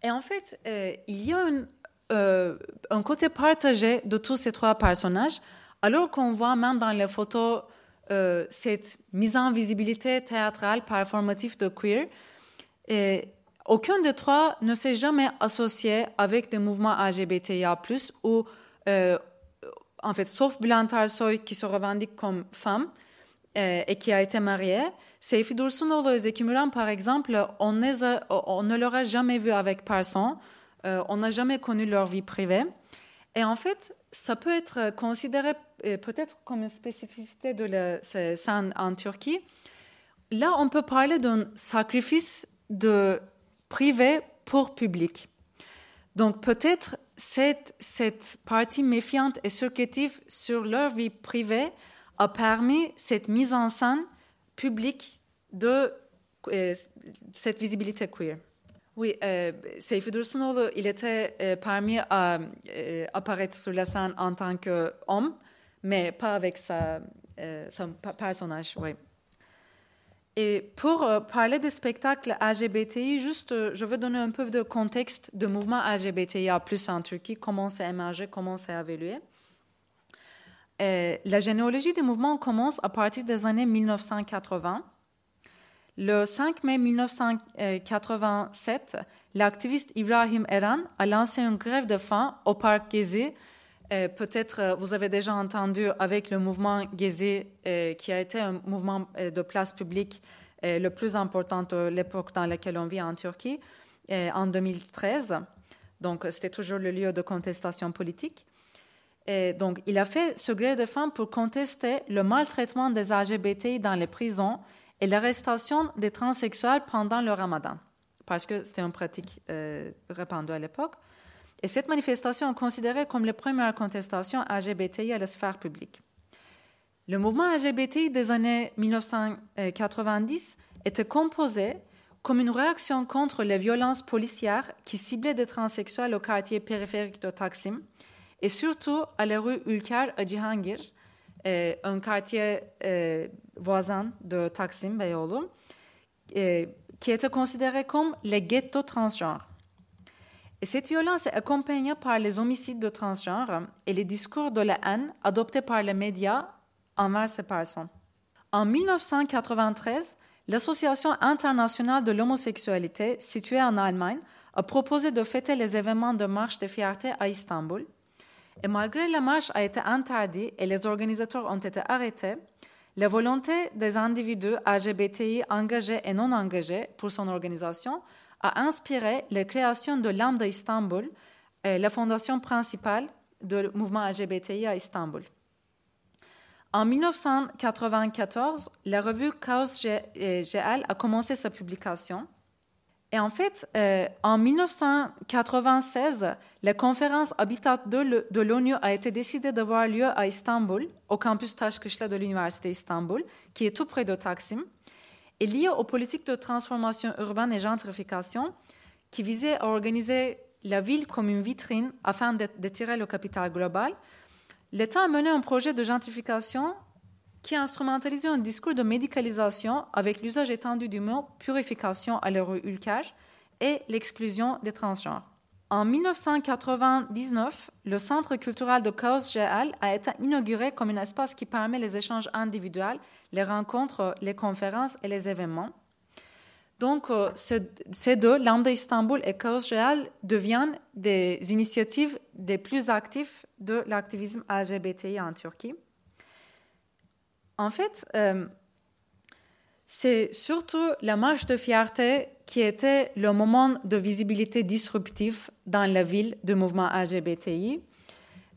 B: Et en fait, il y a un, côté partagé de tous ces trois personnages, alors qu'on voit même dans les photos cette mise en visibilité théâtrale, performative de queer. Aucun des trois ne s'est jamais associé avec des mouvements LGBTIA+, ou euh, en fait, sauf Bülent Soy qui se revendique comme femme euh, et qui a été mariée. Seyfi Dursunoğlu et Zeki Müren, par exemple, on, les a- on ne l'aurait jamais vu avec personne. Euh, on n'a jamais connu leur vie privée. Et en fait, ça peut être considéré peut-être comme une spécificité de la scène en Turquie. Là, on peut parler d'un sacrifice de privé pour public. Donc peut-être cette, cette partie méfiante et secrétive sur leur vie privée a permis cette mise en scène publique de euh, cette visibilité queer. Oui, euh, Seyfi il était euh, permis à euh, apparaître sur la scène en tant qu'homme, mais pas avec sa, euh, son personnage, oui. Et pour euh, parler des spectacles LGBTI, juste, euh, je veux donner un peu de contexte de mouvement LGBTIA plus en Turquie, comment c'est émergé, comment c'est évolué. Euh, la généalogie des mouvements commence à partir des années 1980. Le 5 mai 1987, l'activiste Ibrahim Eran a lancé une grève de faim au parc Gezi. Euh, Peut-être euh, vous avez déjà entendu avec le mouvement Gezi, euh, qui a été un mouvement de place publique le plus important de l'époque dans laquelle on vit en Turquie, en 2013. Donc, c'était toujours le lieu de contestation politique. Et donc, il a fait ce grève de faim pour contester le maltraitement des LGBTI dans les prisons et l'arrestation des transsexuels pendant le ramadan, parce que c'était une pratique répandue à l'époque. Et cette manifestation est considérée comme la première contestation LGBTI à la sphère publique. Le mouvement LGBTI des années 1990 était composé comme une réaction contre les violences policières qui ciblaient des transsexuels au quartier périphérique de Taksim et surtout à la rue Ülker à Cihangir, euh, un quartier euh, voisin de Taksim Beyoğlu, euh, qui était considéré comme les ghettos transgenres. Et cette violence est accompagnée par les homicides de transgenres et les discours de la haine adoptés par les médias envers ces personnes. En 1993, l'Association internationale de l'homosexualité, située en Allemagne, a proposé de fêter les événements de marche de fierté à Istanbul. Et malgré la marche a été interdite et les organisateurs ont été arrêtés, la volonté des individus LGBTI engagés et non engagés pour son organisation a inspiré la création de Lambda Istanbul, euh, la fondation principale du mouvement LGBTI à Istanbul. En 1994, la revue Chaos G- euh, GL a commencé sa publication. Et en fait, euh, en 1996, la conférence Habitat de l'ONU a été décidée d'avoir lieu à Istanbul, au campus Taşkışla de l'Université Istanbul, qui est tout près de Taksim, et liée aux politiques de transformation urbaine et gentrification, qui visaient à organiser la ville comme une vitrine afin d'at- d'attirer le capital global. L'État a mené un projet de gentrification qui a instrumentalisé un discours de médicalisation avec l'usage étendu du mot purification à rue Ulcage et l'exclusion des transgenres. En 1999, le Centre culturel de Chaos GL a été inauguré comme un espace qui permet les échanges individuels, les rencontres, les conférences et les événements. Donc, euh, ce- ces deux, Lambda Istanbul et Chaos GL, deviennent des initiatives des plus actives de l'activisme LGBTI en Turquie. En fait, euh, c'est surtout la marche de fierté qui était le moment de visibilité disruptive dans la ville du mouvement LGBTI.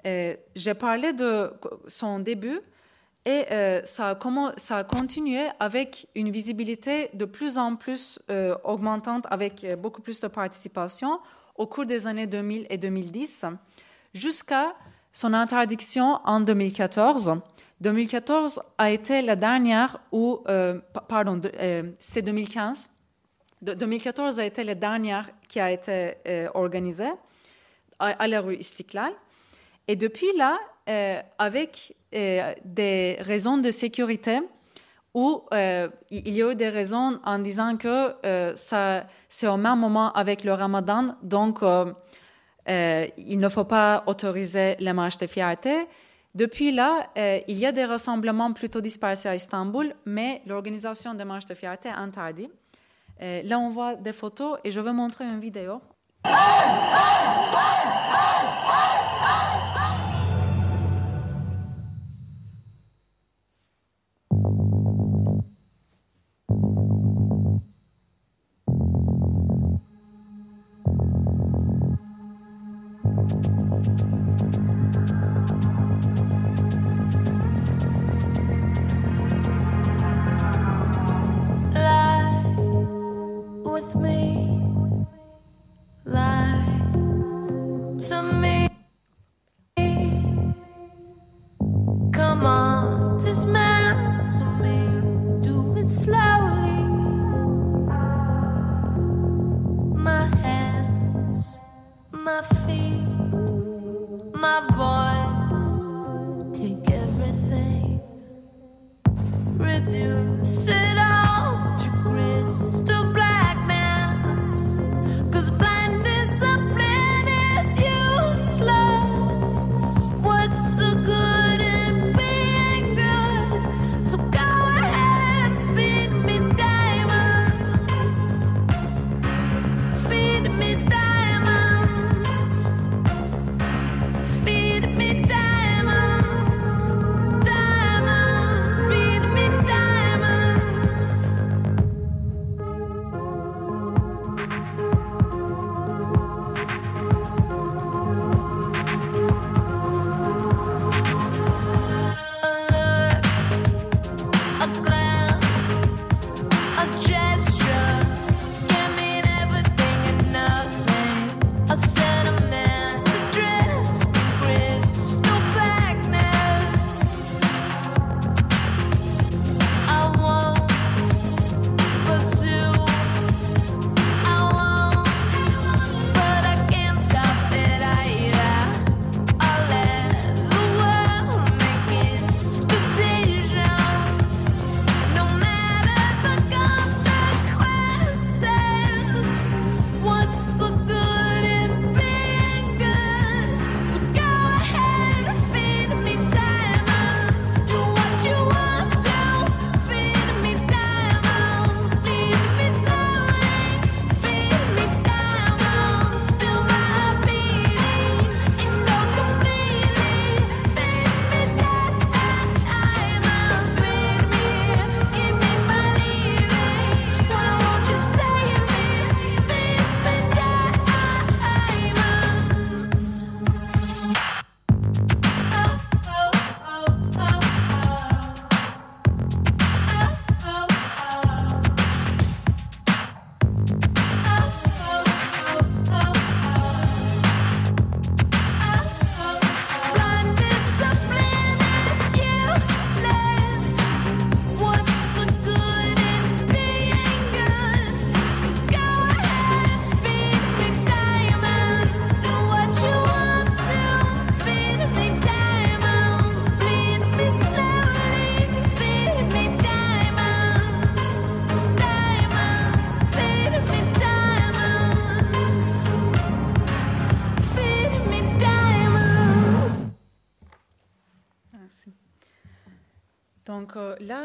B: Euh, J'ai parlé de son début et euh, ça, a continué avec une visibilité de plus en plus euh, augmentante, avec beaucoup plus de participation au cours des années 2000 et 2010, jusqu'à son interdiction en 2014. 2014 a été la dernière où, pa- pardon, c'était 2015. De- 2014 a été la dernière qui a été euh, organisée à, la rue Istiklal. Et depuis là, euh, avec euh, des raisons de sécurité,
F: euh, il y a eu des raisons en disant que ça, c'est au même moment avec le ramadan, donc il ne faut pas autoriser les marches de fierté. Depuis là, il y a des rassemblements plutôt dispersés à Istanbul, mais l'organisation des marches de fierté est interdite. Euh, là, on voit des photos et je vais montrer une vidéo.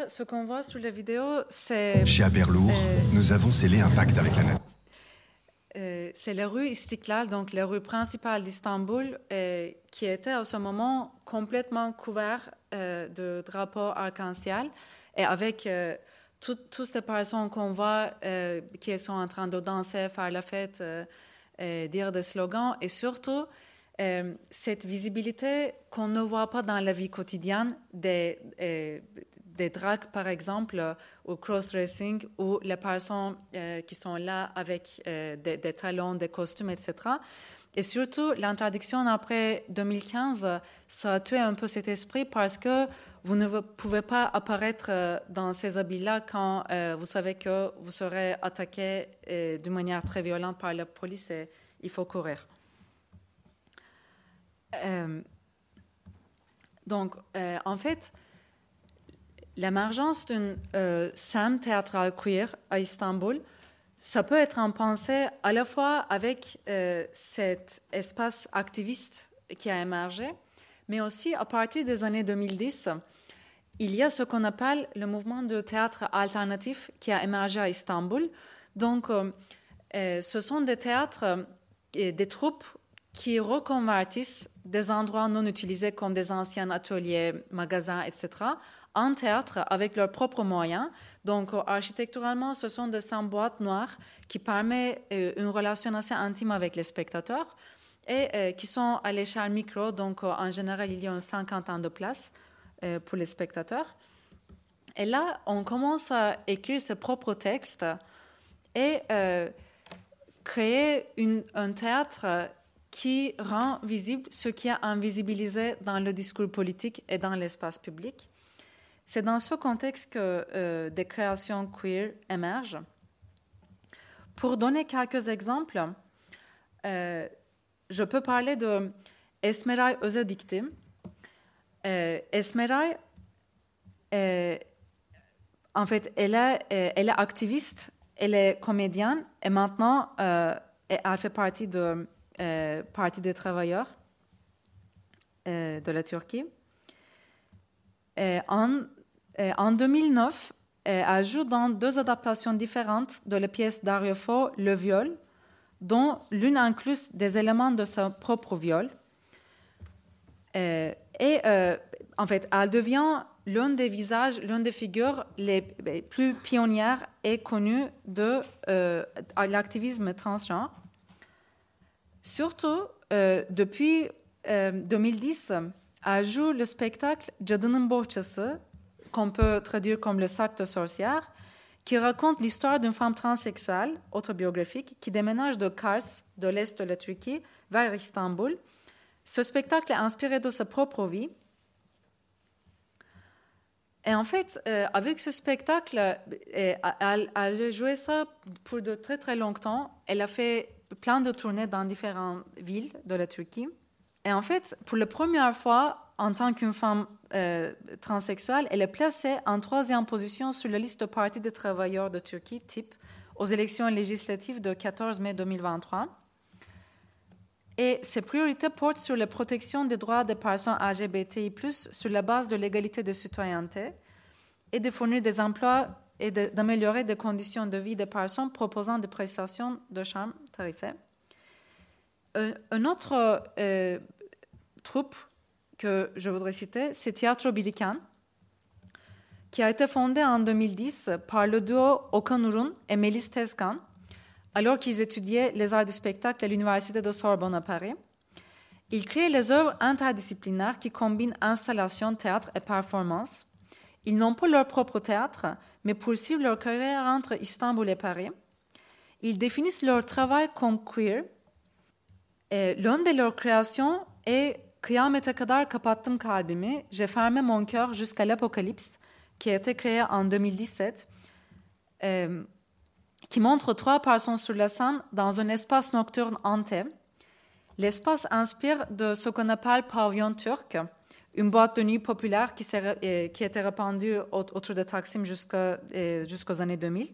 F: Là, ce qu'on voit sur la vidéo, c'est
G: Chez Aberlour,
F: Euh,
G: nous avons scellé un pacte avec la nature.
F: euh, c'est la rue Istiklal, donc la rue principale d'Istanbul, euh, qui était à ce moment complètement couverte euh, de drapeaux arc-en-ciel et avec tout- toutes ces personnes qu'on voit qui sont en train de danser, faire la fête, dire des slogans et surtout cette visibilité qu'on ne voit pas dans la vie quotidienne des, des drags, par exemple, euh, au cross-dressing, ou les personnes euh, qui sont là avec euh, des, talons, des costumes, etc. Et surtout, l'interdiction après 2015, ça a tué un peu cet esprit parce que vous ne pouvez pas apparaître dans ces habits-là quand vous savez que vous serez attaqué d'une manière très violente par la police et il faut courir. Donc, en fait,
B: l'émergence d'une euh, scène théâtrale queer à Istanbul, ça peut être en pensée à la fois avec euh, cet espace activiste qui a émergé, mais aussi à partir des années 2010, il y a ce qu'on appelle le mouvement de théâtre alternatif qui a émergé à Istanbul. Donc, euh, ce sont des théâtres des troupes qui reconvertissent des endroits non utilisés comme des anciens ateliers, magasins, etc., en théâtre avec leurs propres moyens. Donc, architecturalement, ce sont des cinq boîtes noires qui permettent euh, une relation assez intime avec les spectateurs et euh, qui sont à l'échelle micro. Donc, euh, en général, il y a une cinquantaine de places pour les spectateurs. Et là, on commence à écrire ses propres textes et créer un théâtre qui rend visible ce qui est invisibilisé dans le discours politique et dans l'espace public. C'est dans ce contexte que euh, des créations queer émergent. Pour donner quelques exemples, euh, je peux parler de Esmeray Özedikti. Euh, Esmeray, en fait, elle est, euh, elle est activiste, elle est comédienne et maintenant, elle fait partie de euh, Parti des travailleurs de la Turquie. Euh, en 2009, euh, elle joue dans deux adaptations différentes de la pièce Dario Fo, Le viol, dont l'une inclut des éléments de son propre viol. Euh, et euh, en fait, elle devient l'un des visages, l'une des figures les plus pionnières et connues de euh, l'activisme transgenre. Surtout, euh, depuis euh, 2010, elle joue le spectacle Cadının Bohçası, qu'on peut traduire comme le sac de sorcière, qui raconte l'histoire d'une femme transsexuelle autobiographique qui déménage de Kars, de l'est de la Turquie, vers Istanbul. Ce spectacle est inspiré de sa propre vie. Et en fait, euh, avec ce spectacle, euh, elle, elle a joué ça pour de très très longtemps. Elle a fait plein de tournées dans différentes villes de la Turquie. Et en fait, pour la première fois, en tant qu'une femme euh, transsexuelle, elle est placée en troisième position sur la liste de parti des travailleurs de Turquie, type, aux élections législatives de 14 mai 2023. Et ses priorités portent sur la protection des droits des personnes LGBTI+, sur la base de l'égalité de citoyenneté, et de fournir des emplois et d'améliorer des conditions de vie des personnes proposant des prestations de charme tarifées. Un, un autre euh, troupe que je voudrais citer, c'est Teatro Bilikan, qui a été fondé en 2010 par le duo Okan Urun et Melis Tezkan, alors qu'ils étudiaient les arts du spectacle à l'Université de Sorbonne à Paris. Ils créent les œuvres interdisciplinaires qui combinent installation, théâtre et performance. Ils n'ont pas leur propre théâtre, mais poursuivent leur carrière entre Istanbul et Paris. Ils définissent leur travail comme queer. L'une de leurs créations est Kıyamete kadar kapattım kalbimi, j'ai fermé mon cœur jusqu'à l'apocalypse, qui a été créé en 2017, euh, qui montre trois personnes sur la scène dans un espace nocturne hanté. L'espace inspire de ce qu'on appelle pavillon turc, une boîte de nuit populaire qui, euh, qui était répandue au- autour de Taksim euh, jusqu'aux années 2000.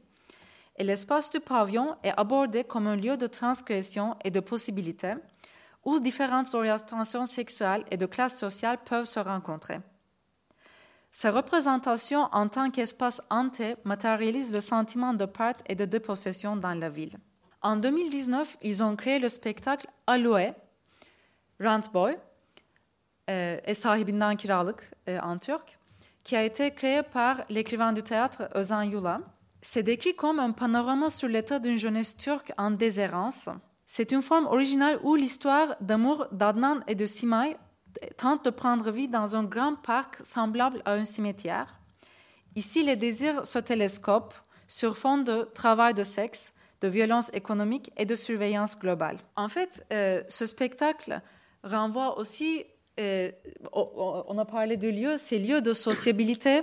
B: Et l'espace du pavillon est abordé comme un lieu de transgression et de possibilités où différentes orientations sexuelles et de classe sociale peuvent se rencontrer. Ces représentations en tant qu'espace hanté matérialisent le sentiment de perte et de dépossession dans la ville. En 2019, ils ont créé le spectacle Aloe, Rent Boy, euh, et kiralık euh, en turc, qui a été créé par l'écrivain du théâtre Özan Yula. C'est décrit comme un panorama sur l'état d'une jeunesse turque en déshérence. C'est une forme originale où l'histoire d'amour d'Adnan et de Simay tente de prendre vie dans un grand parc semblable à un cimetière. Ici, les désirs se télescopent sur fond de travail de sexe, de violence économique et de surveillance globale. En fait, euh, ce spectacle renvoie aussi, euh, on on a parlé de lieux, ces lieux de sociabilité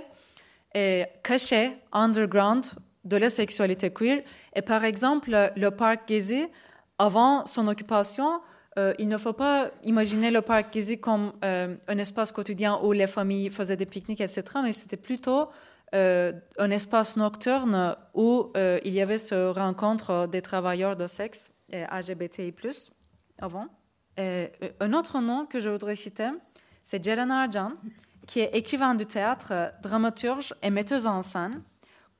B: euh, cachés, underground, de la sexualité queer. Et par exemple, le parc Gezi, avant son occupation, Euh, il ne faut pas imaginer le parc Gezi comme euh, un espace quotidien où les familles faisaient des pique-niques, etc. Mais c'était plutôt euh, un espace nocturne où il y avait ce rencontre des travailleurs de sexe LGBTI+, avant. Un autre nom que je voudrais citer, c'est Jelena Arjan, qui est écrivain du théâtre, dramaturge et metteuse en scène,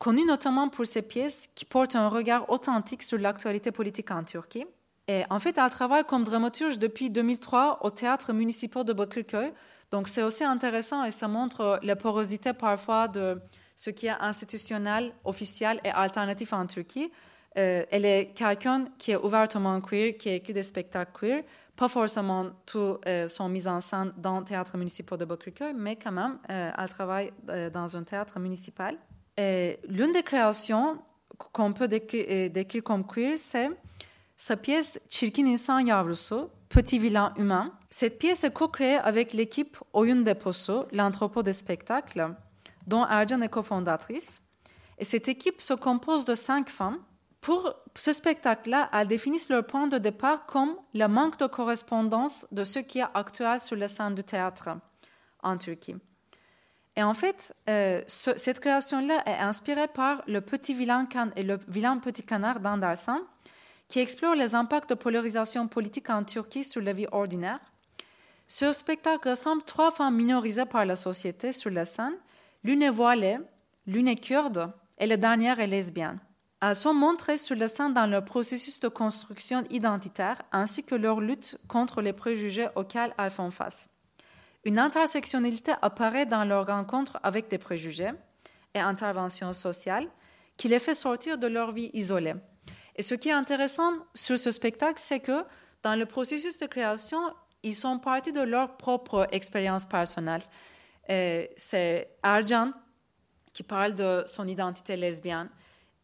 B: connue notamment pour ses pièces qui portent un regard authentique sur l'actualité politique en Turquie. Et en fait, elle travaille comme dramaturge depuis 2003 au théâtre municipal de Bakırköy. Donc, c'est aussi intéressant et ça montre la porosité parfois de ce qui est institutionnel, officiel et alternatif en Turquie. Euh, elle est quelqu'un qui est ouvertement queer, qui écrit des spectacles queer, pas forcément tout euh, sont mis en scène dans le théâtre municipal de Bakırköy, mais quand même, euh, elle travaille euh, dans un théâtre municipal. L'une des créations qu'on peut décrire, euh, décrire comme queer, c'est sa pièce Çirkin İnsan Yavrusu, Petit Vilain Humain. Cette pièce est co-créée avec l'équipe Oyun Deposu, l'entrepôt des spectacles, dont Ercan est cofondatrice. Et cette équipe se compose de cinq femmes. Pour ce spectacle-là, elles définissent leur point de départ comme le manque de correspondance de ce qui est actuel sur la scène du théâtre en Turquie. Et en fait, euh, ce- cette création-là est inspirée par le petit vilain can- et le vilain petit canard d'Andersen, qui explore les impacts de polarisation politique en Turquie sur la vie ordinaire. Ce spectacle rassemble trois femmes minorisées par la société sur la scène. L'une est voilée, l'une est kurde et la dernière est lesbienne. Elles sont montrées sur la scène dans leur processus de construction identitaire ainsi que leur lutte contre les préjugés auxquels elles font face. Une intersectionnalité apparaît dans leur rencontre avec des préjugés et interventions sociales qui les fait sortir de leur vie isolée. Et ce qui est intéressant sur ce spectacle, c'est que dans le processus de création, ils sont partis de leur propre expérience personnelle. C'est Arjan qui parle de son identité lesbienne.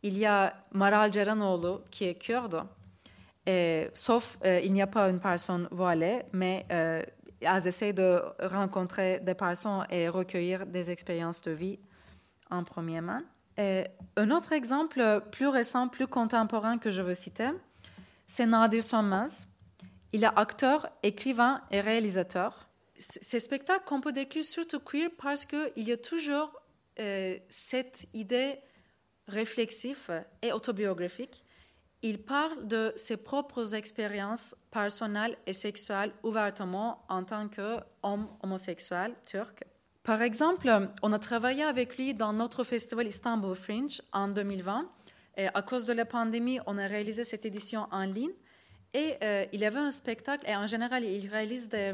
B: Il y a Maral Ceranoğlu qui est kurde, sauf euh, il n'y a pas une personne voilée, mais euh, elles essaient de rencontrer des personnes et recueillir des expériences de vie en premier main. Un autre exemple plus récent, plus contemporain que je veux citer, c'est Nadir Sönmez. Il est acteur, écrivain et réalisateur. Ces spectacles qu'on peut décrire surtout queer parce qu'il y a toujours euh, cette idée réflexive et autobiographique. Il parle de ses propres expériences personnelles et sexuelles ouvertement en tant qu'homme homosexuel turc. Par exemple, on a travaillé avec lui dans notre festival Istanbul Fringe en 2020. Et à cause de la pandémie, on a réalisé cette édition en ligne. Et euh, il avait un spectacle, et en général, il réalise des,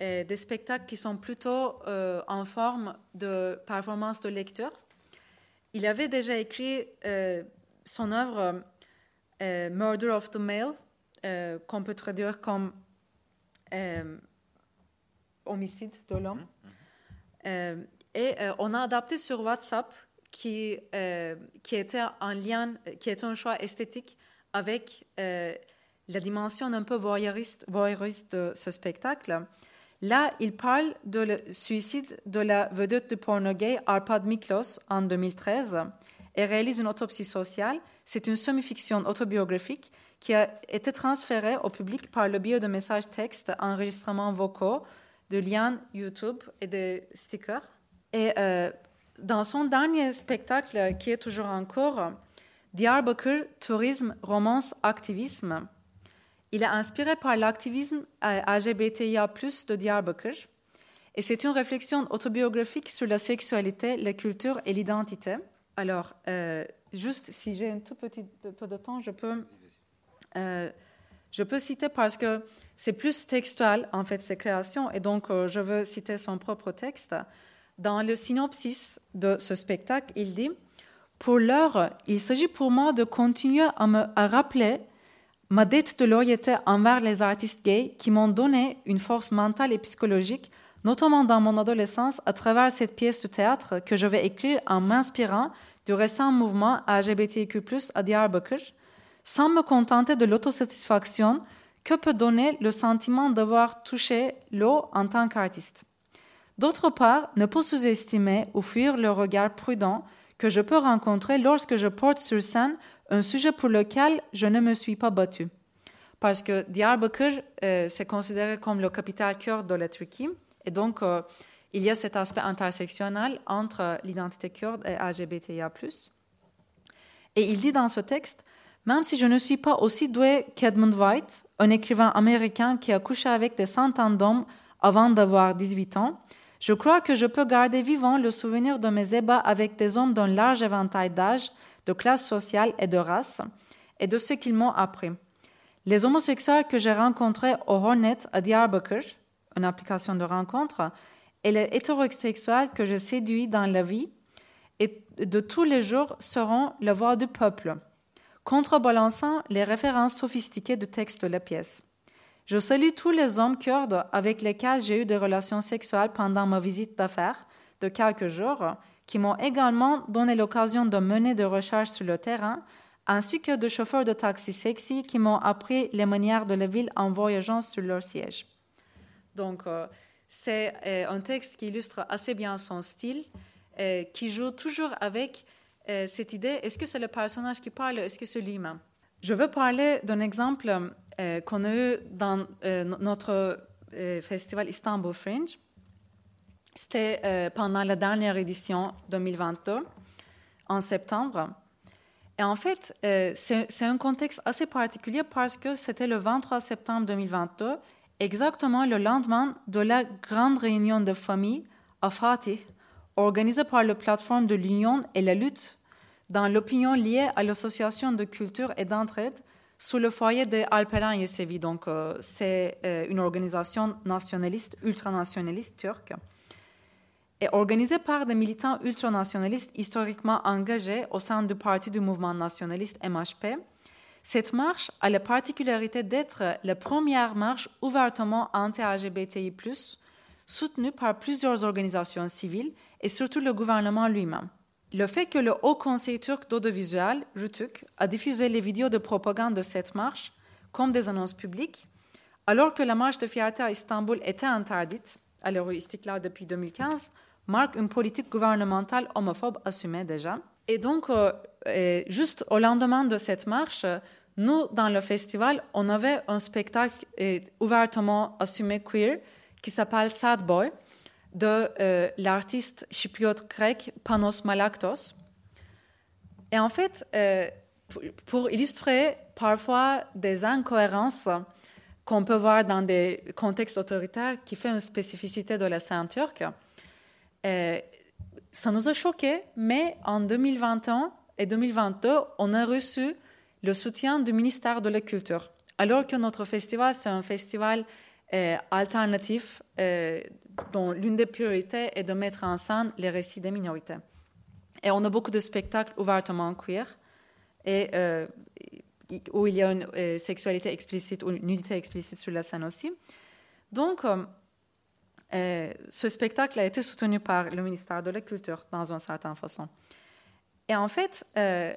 B: euh, spectacles qui sont plutôt euh, en forme de performance de lecteur. Il avait déjà écrit euh, son œuvre euh, Murder of the Male, euh, qu'on peut traduire comme euh, homicide de l'homme. Euh, et euh, on a adapté sur WhatsApp qui, qui était en lien, qui était un choix esthétique avec la dimension un peu voyeuriste, voyeuriste de ce spectacle. Là, il parle de le suicide de la vedette du porno gay Arpad Miklos en 2013 et réalise une autopsie sociale. C'est une semi-fiction autobiographique qui a été transférée au public par le biais de messages textes, enregistrements vocaux, de liens YouTube et de stickers. Et euh, dans son dernier spectacle, qui est toujours en cours, Diyarbakır Tourisme, Romance, Activisme, il est inspiré par l'activisme LGBTIA+, de Diyarbakır. Et c'est une réflexion autobiographique sur la sexualité, la culture et l'identité. Alors, euh, juste si j'ai un tout petit peu de temps, je peux, euh, je peux citer parce que c'est plus textuel, en fait, ces créations, et donc euh, je veux citer son propre texte. Dans le synopsis de ce spectacle, il dit Pour l'heure, il s'agit pour moi de continuer à me à rappeler ma dette de loyauté envers les artistes gays qui m'ont donné une force mentale et psychologique, notamment dans mon adolescence, à travers cette pièce de théâtre que je vais écrire en m'inspirant du récent mouvement LGBTQ+, à Diyarbakır, sans me contenter de l'autosatisfaction que peut donner le sentiment d'avoir touché l'eau en tant qu'artiste? D'autre part, ne pas sous-estimer ou fuir le regard prudent que je peux rencontrer lorsque je porte sur scène un sujet pour lequel je ne me suis pas battue. parce que Diyarbakir, euh, c'est considéré comme le capital kurde de la Turquie. Et donc, euh, il y a cet aspect intersectionnel entre l'identité kurde et LGBTIA+. Et il dit dans ce texte, même si je ne suis pas aussi doué qu'Edmund White, un écrivain américain qui a couché avec des centaines d'hommes avant d'avoir 18 ans, je crois que je peux garder vivant le souvenir de mes ébats avec des hommes d'un large éventail d'âge, de classe sociale et de race, et de ce qu'ils m'ont appris. Les homosexuels que j'ai rencontrés au Hornet à Diyarbakir, une application de rencontre, et les hétérosexuels que j'ai séduits dans la vie et de tous les jours seront la voix du peuple, contrebalançant les références sophistiquées du texte de la pièce. Je salue tous les hommes kurdes avec lesquels j'ai eu des relations sexuelles pendant ma visite d'affaires de quelques jours, qui m'ont également donné l'occasion de mener des recherches sur le terrain, ainsi que de chauffeurs de taxi sexy qui m'ont appris les manières de la ville en voyageant sur leur siège. Donc, euh, c'est euh, un texte qui illustre assez bien son style, euh, qui joue toujours avec euh, cette idée est-ce que c'est le personnage qui parle, est-ce que c'est lui-même? Je veux parler d'un exemple qu'on a eu dans no- notre festival Istanbul Fringe. C'était pendant la dernière édition 2022, en septembre. Et en fait, c'est un contexte assez particulier parce que c'était le 23 septembre 2022, exactement le lendemain de la grande réunion de famille à Fatih, organisée par la plateforme de l'Union et la lutte dans l'opinion liée à l'association de culture et d'entraide sous le foyer de Alperen Yesevi. Donc, euh, c'est euh, une organisation nationaliste, ultranationaliste turque est organisée par des militants ultranationalistes historiquement engagés au sein du parti du mouvement nationaliste MHP. Cette marche a la particularité d'être la première marche ouvertement anti-LGBTI+, soutenue par plusieurs organisations civiles et surtout le gouvernement lui-même. Le fait que le Haut Conseil turc d'audiovisuel, RTÜK, a diffusé les vidéos de propagande de cette marche comme des annonces publiques, alors que la marche de fierté à Istanbul était interdite à rue Istiklal depuis 2015, marque une politique gouvernementale homophobe assumée déjà. Et donc, euh, juste au lendemain de cette marche, nous, dans le festival, on avait un spectacle ouvertement assumé queer qui s'appelle Sad Boy de euh, l'artiste chypriote grec Panos Malaktos. Et en fait, euh, pour, illustrer parfois des incohérences qu'on peut voir dans des contextes autoritaires qui fait une spécificité de la scène turque, euh, ça nous a choqué, mais en 2021 et 2022, on a reçu le soutien du ministère de la Culture. Alors que notre festival, c'est un festival euh, alternatif euh, dont l'une des priorités est de mettre en scène les récits des minorités. Et on a beaucoup de spectacles ouvertement queer et euh, où il y a une sexualité explicite ou une nudité explicite sur la scène aussi. Donc, ce spectacle a été soutenu par le ministère de la Culture dans une certaine façon. Et en fait, euh,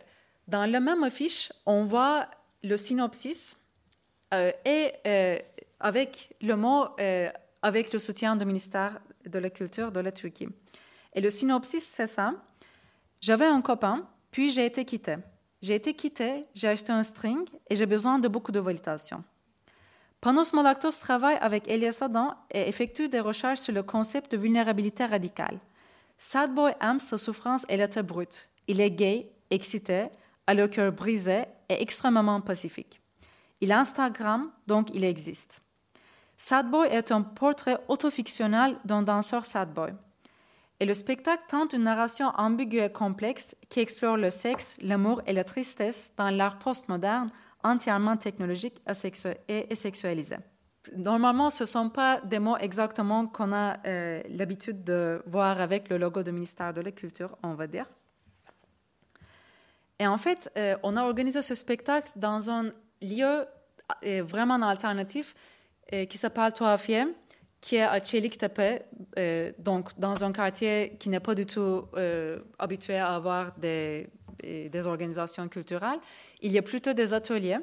B: dans le même affiche, on voit le synopsis euh, et euh, avec le mot avec le soutien du ministère de la Culture de la Turquie. Et le synopsis, c'est ça. J'avais un copain, puis j'ai été quittée. J'ai été quittée, j'ai acheté un string et j'ai besoin de beaucoup de validation. Panos Malaktos travaille avec Elias Adam et effectue des recherches sur le concept de vulnérabilité radicale. Sad Boy aime sa souffrance et l'état brut. Il est gay, excité, a le cœur brisé et extrêmement pacifique. Il a Instagram, donc il existe. Sad Boy est un portrait autofictionnel d'un danseur sad boy. Et le spectacle tente une narration ambiguë et complexe qui explore le sexe, l'amour et la tristesse dans l'art postmoderne entièrement technologique et sexualisé. Normalement, ce ne sont pas des mots exactement qu'on a euh, l'habitude de voir avec le logo du ministère de la Culture, on va dire. Et en fait, euh, on a organisé ce spectacle dans un lieu euh, vraiment alternatif euh, qui s'appelle Tuhafie, qui est à Çeliktepe, donc dans un quartier qui n'est pas du tout habitué à avoir des, organisations culturelles. Il y a plutôt des ateliers.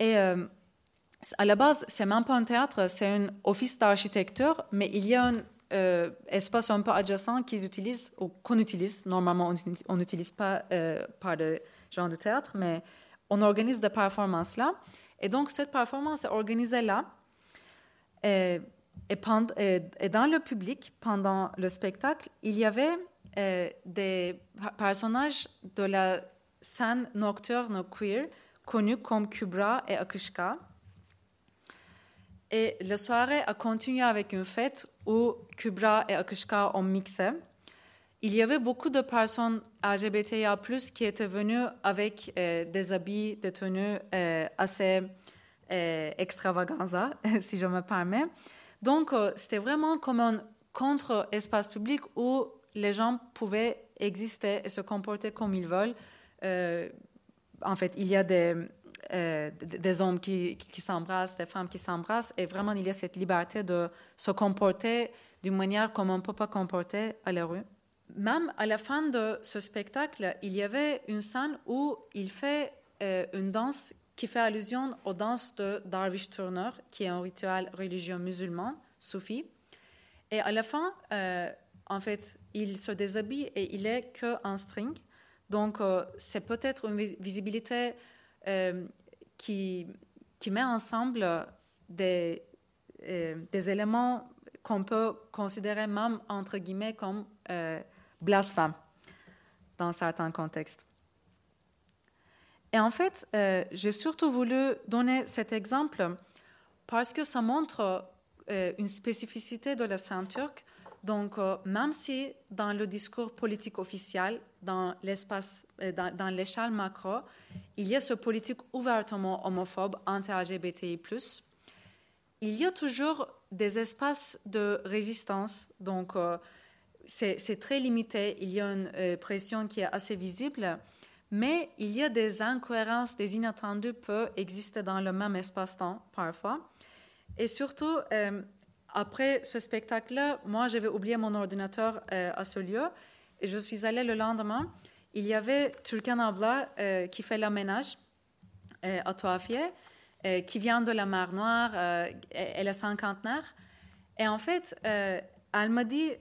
B: Et à la base, c'est même pas un théâtre, c'est un office d'architecture, mais il y a un euh, espace un peu adjacent qu'ils utilisent ou qu'on utilise. Normalement, on n'utilise pas euh, par le genre de théâtre, mais on organise des performances là. Et donc, cette performance est organisée là. Et, et pend- et- dans le public, pendant le spectacle, il y avait euh, des personnages de la scène nocturne queer connus comme Kubra et Akishka. Et la soirée a continué avec une fête où Kubra et Akishka ont mixé. Il y avait beaucoup de personnes LGBTIA+, qui étaient venues avec euh, des habits, des tenues euh, assez euh, <laughs> si je me permets. Donc, euh, c'était vraiment comme un contre-espace public où les gens pouvaient exister et se comporter comme ils veulent. En fait, il y a des, euh, des hommes qui, qui s'embrassent, des femmes qui s'embrassent, et vraiment, il y a cette liberté de se comporter d'une manière comme on ne peut pas comporter à la rue. Même à la fin de ce spectacle, il y avait une scène où il fait euh, une danse qui fait allusion aux danses de Darwish Turner, qui est un rituel religieux musulman, soufi. Et à la fin, euh, en fait, il se déshabille et il est que en string. Donc, c'est peut-être une vis- visibilité qui, met ensemble des, euh, des éléments qu'on peut considérer même, entre guillemets, comme euh, blasphèmes dans certains contextes. Et en fait, euh, j'ai surtout voulu donner cet exemple parce que ça montre euh, une spécificité de la scène turque. Donc, euh, même si dans le discours politique officiel, dans l'espace, euh, dans, l'échelle macro, il y a ce politique ouvertement homophobe, anti-LGBTI+, il y a toujours des espaces de résistance. Donc, euh, c'est très limité. Il y a une pression qui est assez visible, mais il y a des incohérences, des inattendus peuvent exister dans le même espace-temps parfois. Et surtout, après ce spectacle-là, moi, j'avais oublié mon ordinateur euh, à ce lieu et je suis allée le lendemain. Il y avait Turkan Abla euh, qui fait l'aménage euh, à Toafié, euh, qui vient de la mer Noire, euh, elle est cinquantenaire. Et en fait, elle m'a dit,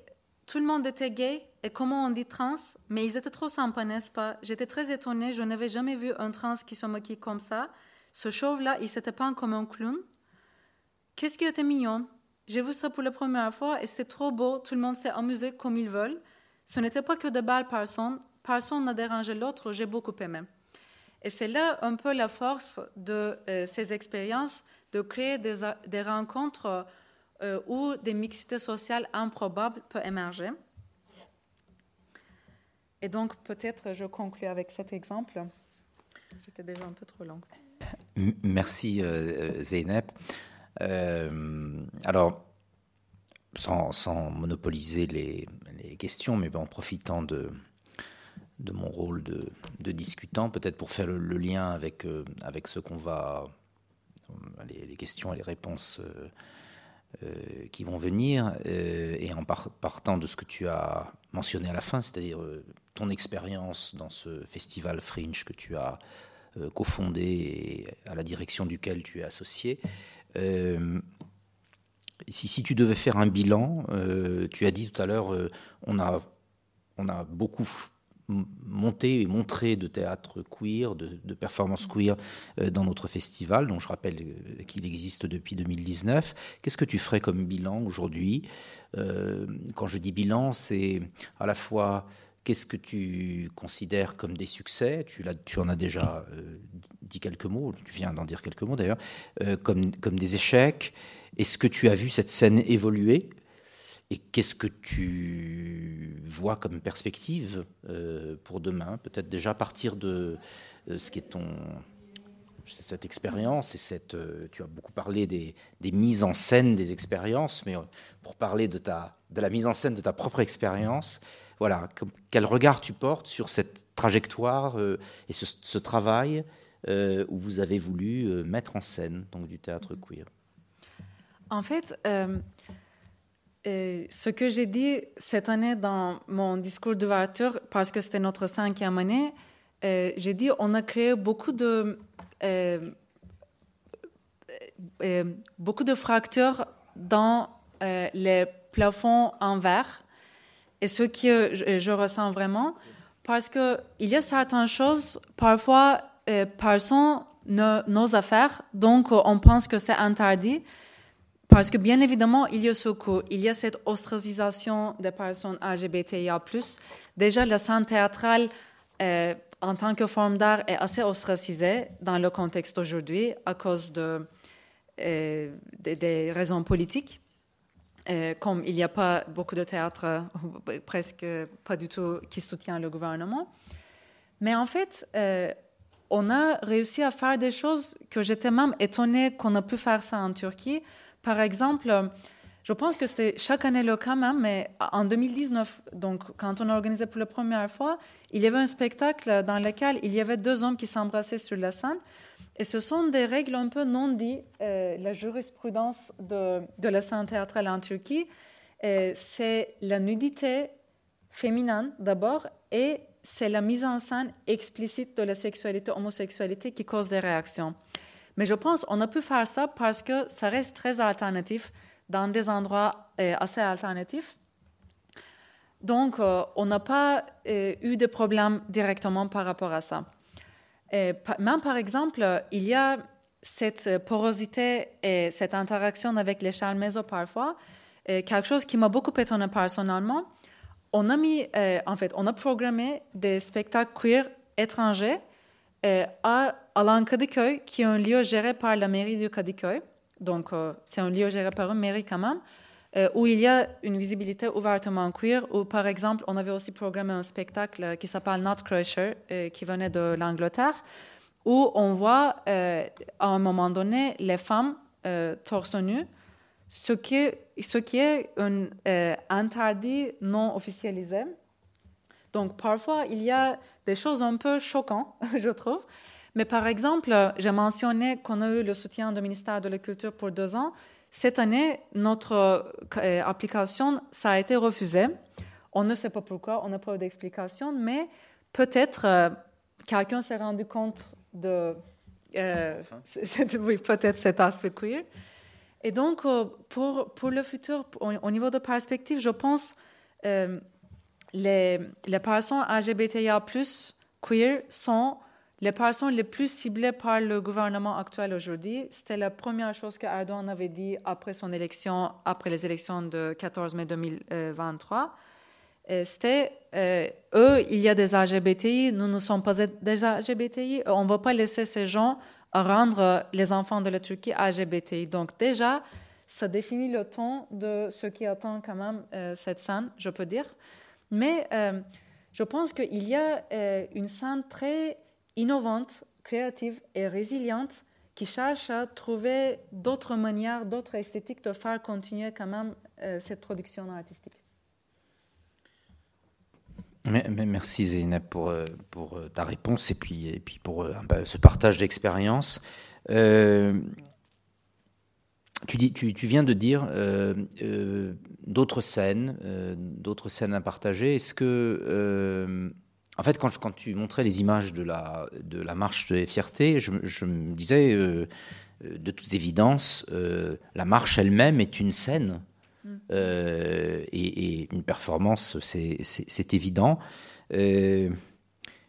B: tout le monde était gay, et comment on dit trans, mais ils étaient trop sympas, n'est-ce pas? J'étais très étonnée, je n'avais jamais vu un trans qui se maquille comme ça. Ce chauve-là, il s'était peint comme un clown. Qu'est-ce qui était mignon? J'ai vu ça pour la première fois et c'était trop beau, tout le monde s'est amusé comme ils veulent. Ce n'était pas que de belles personnes, personne n'a dérangé l'autre, j'ai beaucoup aimé. Et c'est là un peu la force de euh, ces expériences, de créer des, des rencontres euh, où des mixités sociales improbables peuvent émerger. Et donc, peut-être je conclue avec cet exemple. J'étais déjà un peu trop longue.
A: Merci euh, Zeynep. Euh, alors, sans, monopoliser les, questions, mais en profitant de, mon rôle de, discutant, peut-être pour faire le, lien avec, euh, avec ce qu'on va, les, les questions et les réponses euh, euh, qui vont venir, euh, et en par- partant de ce que tu as mentionné à la fin, c'est-à-dire euh, ton expérience dans ce festival Fringe que tu as euh, cofondé et à la direction duquel tu es associé. Euh, si, si tu devais faire un bilan, euh, tu as dit tout à l'heure, euh, on, a, on a beaucoup monté et montré de théâtre queer, de, de performances queer euh, dans notre festival, dont je rappelle qu'il existe depuis 2019. Qu'est-ce que tu ferais comme bilan aujourd'hui? Quand je dis bilan, c'est à la fois qu'est-ce que tu considères comme des succès? Tu, en as déjà euh, dit quelques mots, tu viens d'en dire quelques mots d'ailleurs, euh, comme, des échecs. Est-ce que tu as vu cette scène évoluer? Et qu'est-ce que tu vois comme perspective euh, pour demain? Peut-être déjà à partir de ce qui est ton cette expérience et cette. tu as beaucoup parlé des, des mises en scène des expériences, mais pour parler de ta de la mise en scène de ta propre expérience, voilà, quel regard tu portes sur cette trajectoire euh, et ce, ce travail euh, où vous avez voulu euh, mettre en scène donc du théâtre queer?
B: En fait, ce que j'ai dit cette année dans mon discours d'ouverture, parce que c'était notre cinquième année, j'ai dit on a créé beaucoup de beaucoup de fractures dans euh, les plafonds en verre. Et ce que je, ressens vraiment, parce que il y a certaines choses, parfois, euh, personne nos, nos affaires, donc on pense que c'est interdit. Parce que bien évidemment, il y a ce coup, il y a cette ostracisation des personnes LGBTIA+. Déjà, la scène théâtrale, euh, en tant que forme d'art, est assez ostracisée dans le contexte d'aujourd'hui à cause euh, des raisons politiques. Euh, comme il n'y a pas beaucoup de théâtre, euh, presque pas du tout, qui soutient le gouvernement. Mais en fait, euh, on a réussi à faire des choses que j'étais même étonnée qu'on a pu faire ça en Turquie. Par exemple, je pense que c'était chaque année le cas même, mais en 2019, donc quand on a organisé pour la première fois, il y avait un spectacle dans lequel il y avait deux hommes qui s'embrassaient sur la scène. Et ce sont des règles un peu non dites, euh, la jurisprudence de, de la scène théâtrale en Turquie. Euh, c'est la nudité féminine d'abord et c'est la mise en scène explicite de la sexualité, homosexualité qui cause des réactions. Mais je pense qu'on a pu faire ça parce que ça reste très alternatif dans des endroits euh, assez alternatifs. Donc, on n'a pas eu de problème directement par rapport à ça. Euh, même par exemple, euh, il y a cette euh, porosité et cette interaction avec les Charles Maison parfois, quelque chose qui m'a beaucoup étonné personnellement. On a mis, en fait, on a programmé des spectacles queer étrangers à Alan qui est un lieu géré par la mairie de Kadıköy. Donc, c'est un lieu géré par une mairie quand même, euh, où il y a une visibilité ouvertement queer. Où, par exemple, on avait aussi programmé un spectacle euh, qui s'appelle Nutcrusher, euh, qui venait de l'Angleterre, où on voit à un moment donné les femmes torse nu, ce qui, est un interdit non officialisé. Donc, parfois, il y a des choses un peu choquantes, <laughs> je trouve. Mais par exemple, j'ai mentionné qu'on a eu le soutien du ministère de la Culture pour deux ans. Cette année, notre euh, application, ça a été refusé. On ne sait pas pourquoi, on n'a pas d'explication, mais peut-être euh, quelqu'un s'est rendu compte de euh, <laughs> oui, peut-être cet aspect queer. Et donc, pour, pour le futur, au, au niveau de perspective, je pense euh, les, les personnes LGBTIA+, queer, sont les personnes les plus ciblées par le gouvernement actuel aujourd'hui. C'était la première chose que Erdogan avait dit après son élection, après les élections de 14 mai 2023. Euh, C'était, euh, eux, il y a des LGBTI, nous ne sommes pas des LGBTI, on ne va pas laisser ces gens rendre les enfants de la Turquie LGBTI. Donc déjà, ça définit le ton de ce qui attend quand même euh, cette scène, je peux dire. Mais euh, je pense qu'il y a euh, une scène très innovante, créative et résiliente qui cherche à trouver d'autres manières, d'autres esthétiques de faire continuer quand même euh, cette production artistique.
A: Merci Zeynep pour, euh, euh, ta réponse et puis, pour ce partage d'expérience. Tu, viens de dire d'autres scènes, d'autres scènes à partager. Est-ce que, en fait, quand, je- quand tu montrais les images de la, de la marche de fierté, je, me- je me disais, euh, euh, de toute évidence, euh, la marche elle-même est une scène. Euh, et, et une performance, c'est- évident.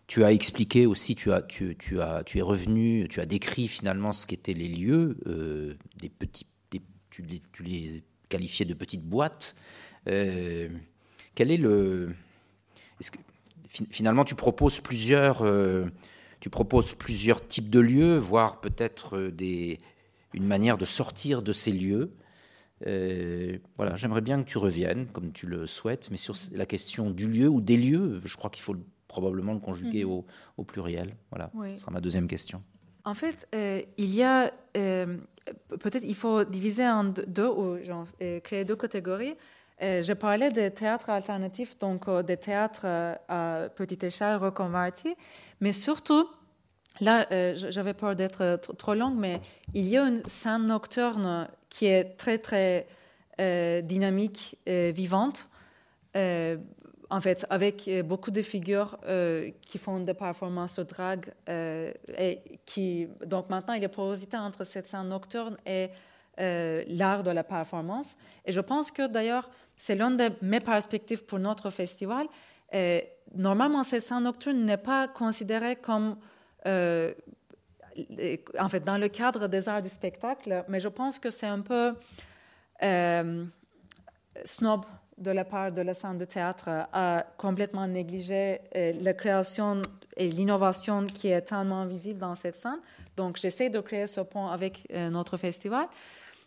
A: Tu as expliqué aussi, tu, as, tu, tu, as, tu es revenu, tu as décrit finalement ce qu'étaient les lieux, des petits, des- tu, les, tu les qualifiais de petites boîtes. Quel est le. Que, finalement, tu proposes plusieurs. euh, tu proposes plusieurs types de lieux, voire peut-être euh, des, une manière de sortir de ces lieux. Euh, voilà, j'aimerais bien que tu reviennes, comme tu le souhaites, mais sur la question du lieu ou des lieux, je crois qu'il faut le- probablement le conjuguer au, au pluriel. Voilà,
B: Oui.
A: ce sera ma deuxième question.
B: En fait, euh, il y a peut-être il faut diviser en deux- ou genre, créer deux catégories. Euh, je parlais des théâtres alternatifs, donc euh, des théâtres euh, à petite échelle reconvertis, mais surtout, là, j'avais peur d'être tr- trop longue, mais il y a une scène nocturne qui est très, très dynamique vivante. En fait, avec beaucoup de figures qui font des performances de drague. et qui, donc maintenant, il y a porosité entre cette scène nocturne et l'art de la performance. Et je pense que d'ailleurs, c'est l'une de mes perspectives pour notre festival. Euh, normalement, cette scène nocturne n'est pas considérée comme euh, en fait, dans le cadre des arts du spectacle, mais je pense que c'est un peu euh, snob de la part de la scène de théâtre à complètement négliger la création et l'innovation qui est tellement visible dans cette scène. Donc, j'essaie de créer ce pont avec notre festival.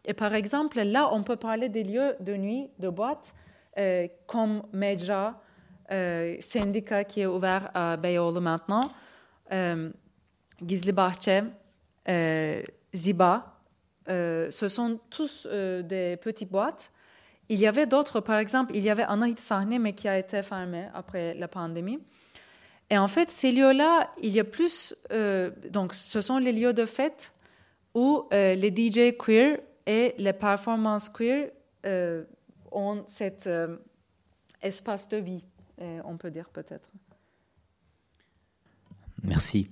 B: Et par exemple, là, on peut parler des lieux de nuit, de boîtes, euh, comme Medja, euh, syndicat qui est ouvert à Beyoğlu maintenant, euh, Gizli Bahçe, euh, Ziba. Euh, ce sont tous des petites boîtes. Il y avait d'autres, par exemple, il y avait Anahit Sahne, mais qui a été fermé après la pandémie. Et en fait, ces lieux-là, il y a plus. donc, ce sont les lieux de fête où les DJ queer et les performances queer euh, ont cet euh, espace de vie, euh, on peut dire peut-être.
A: Merci.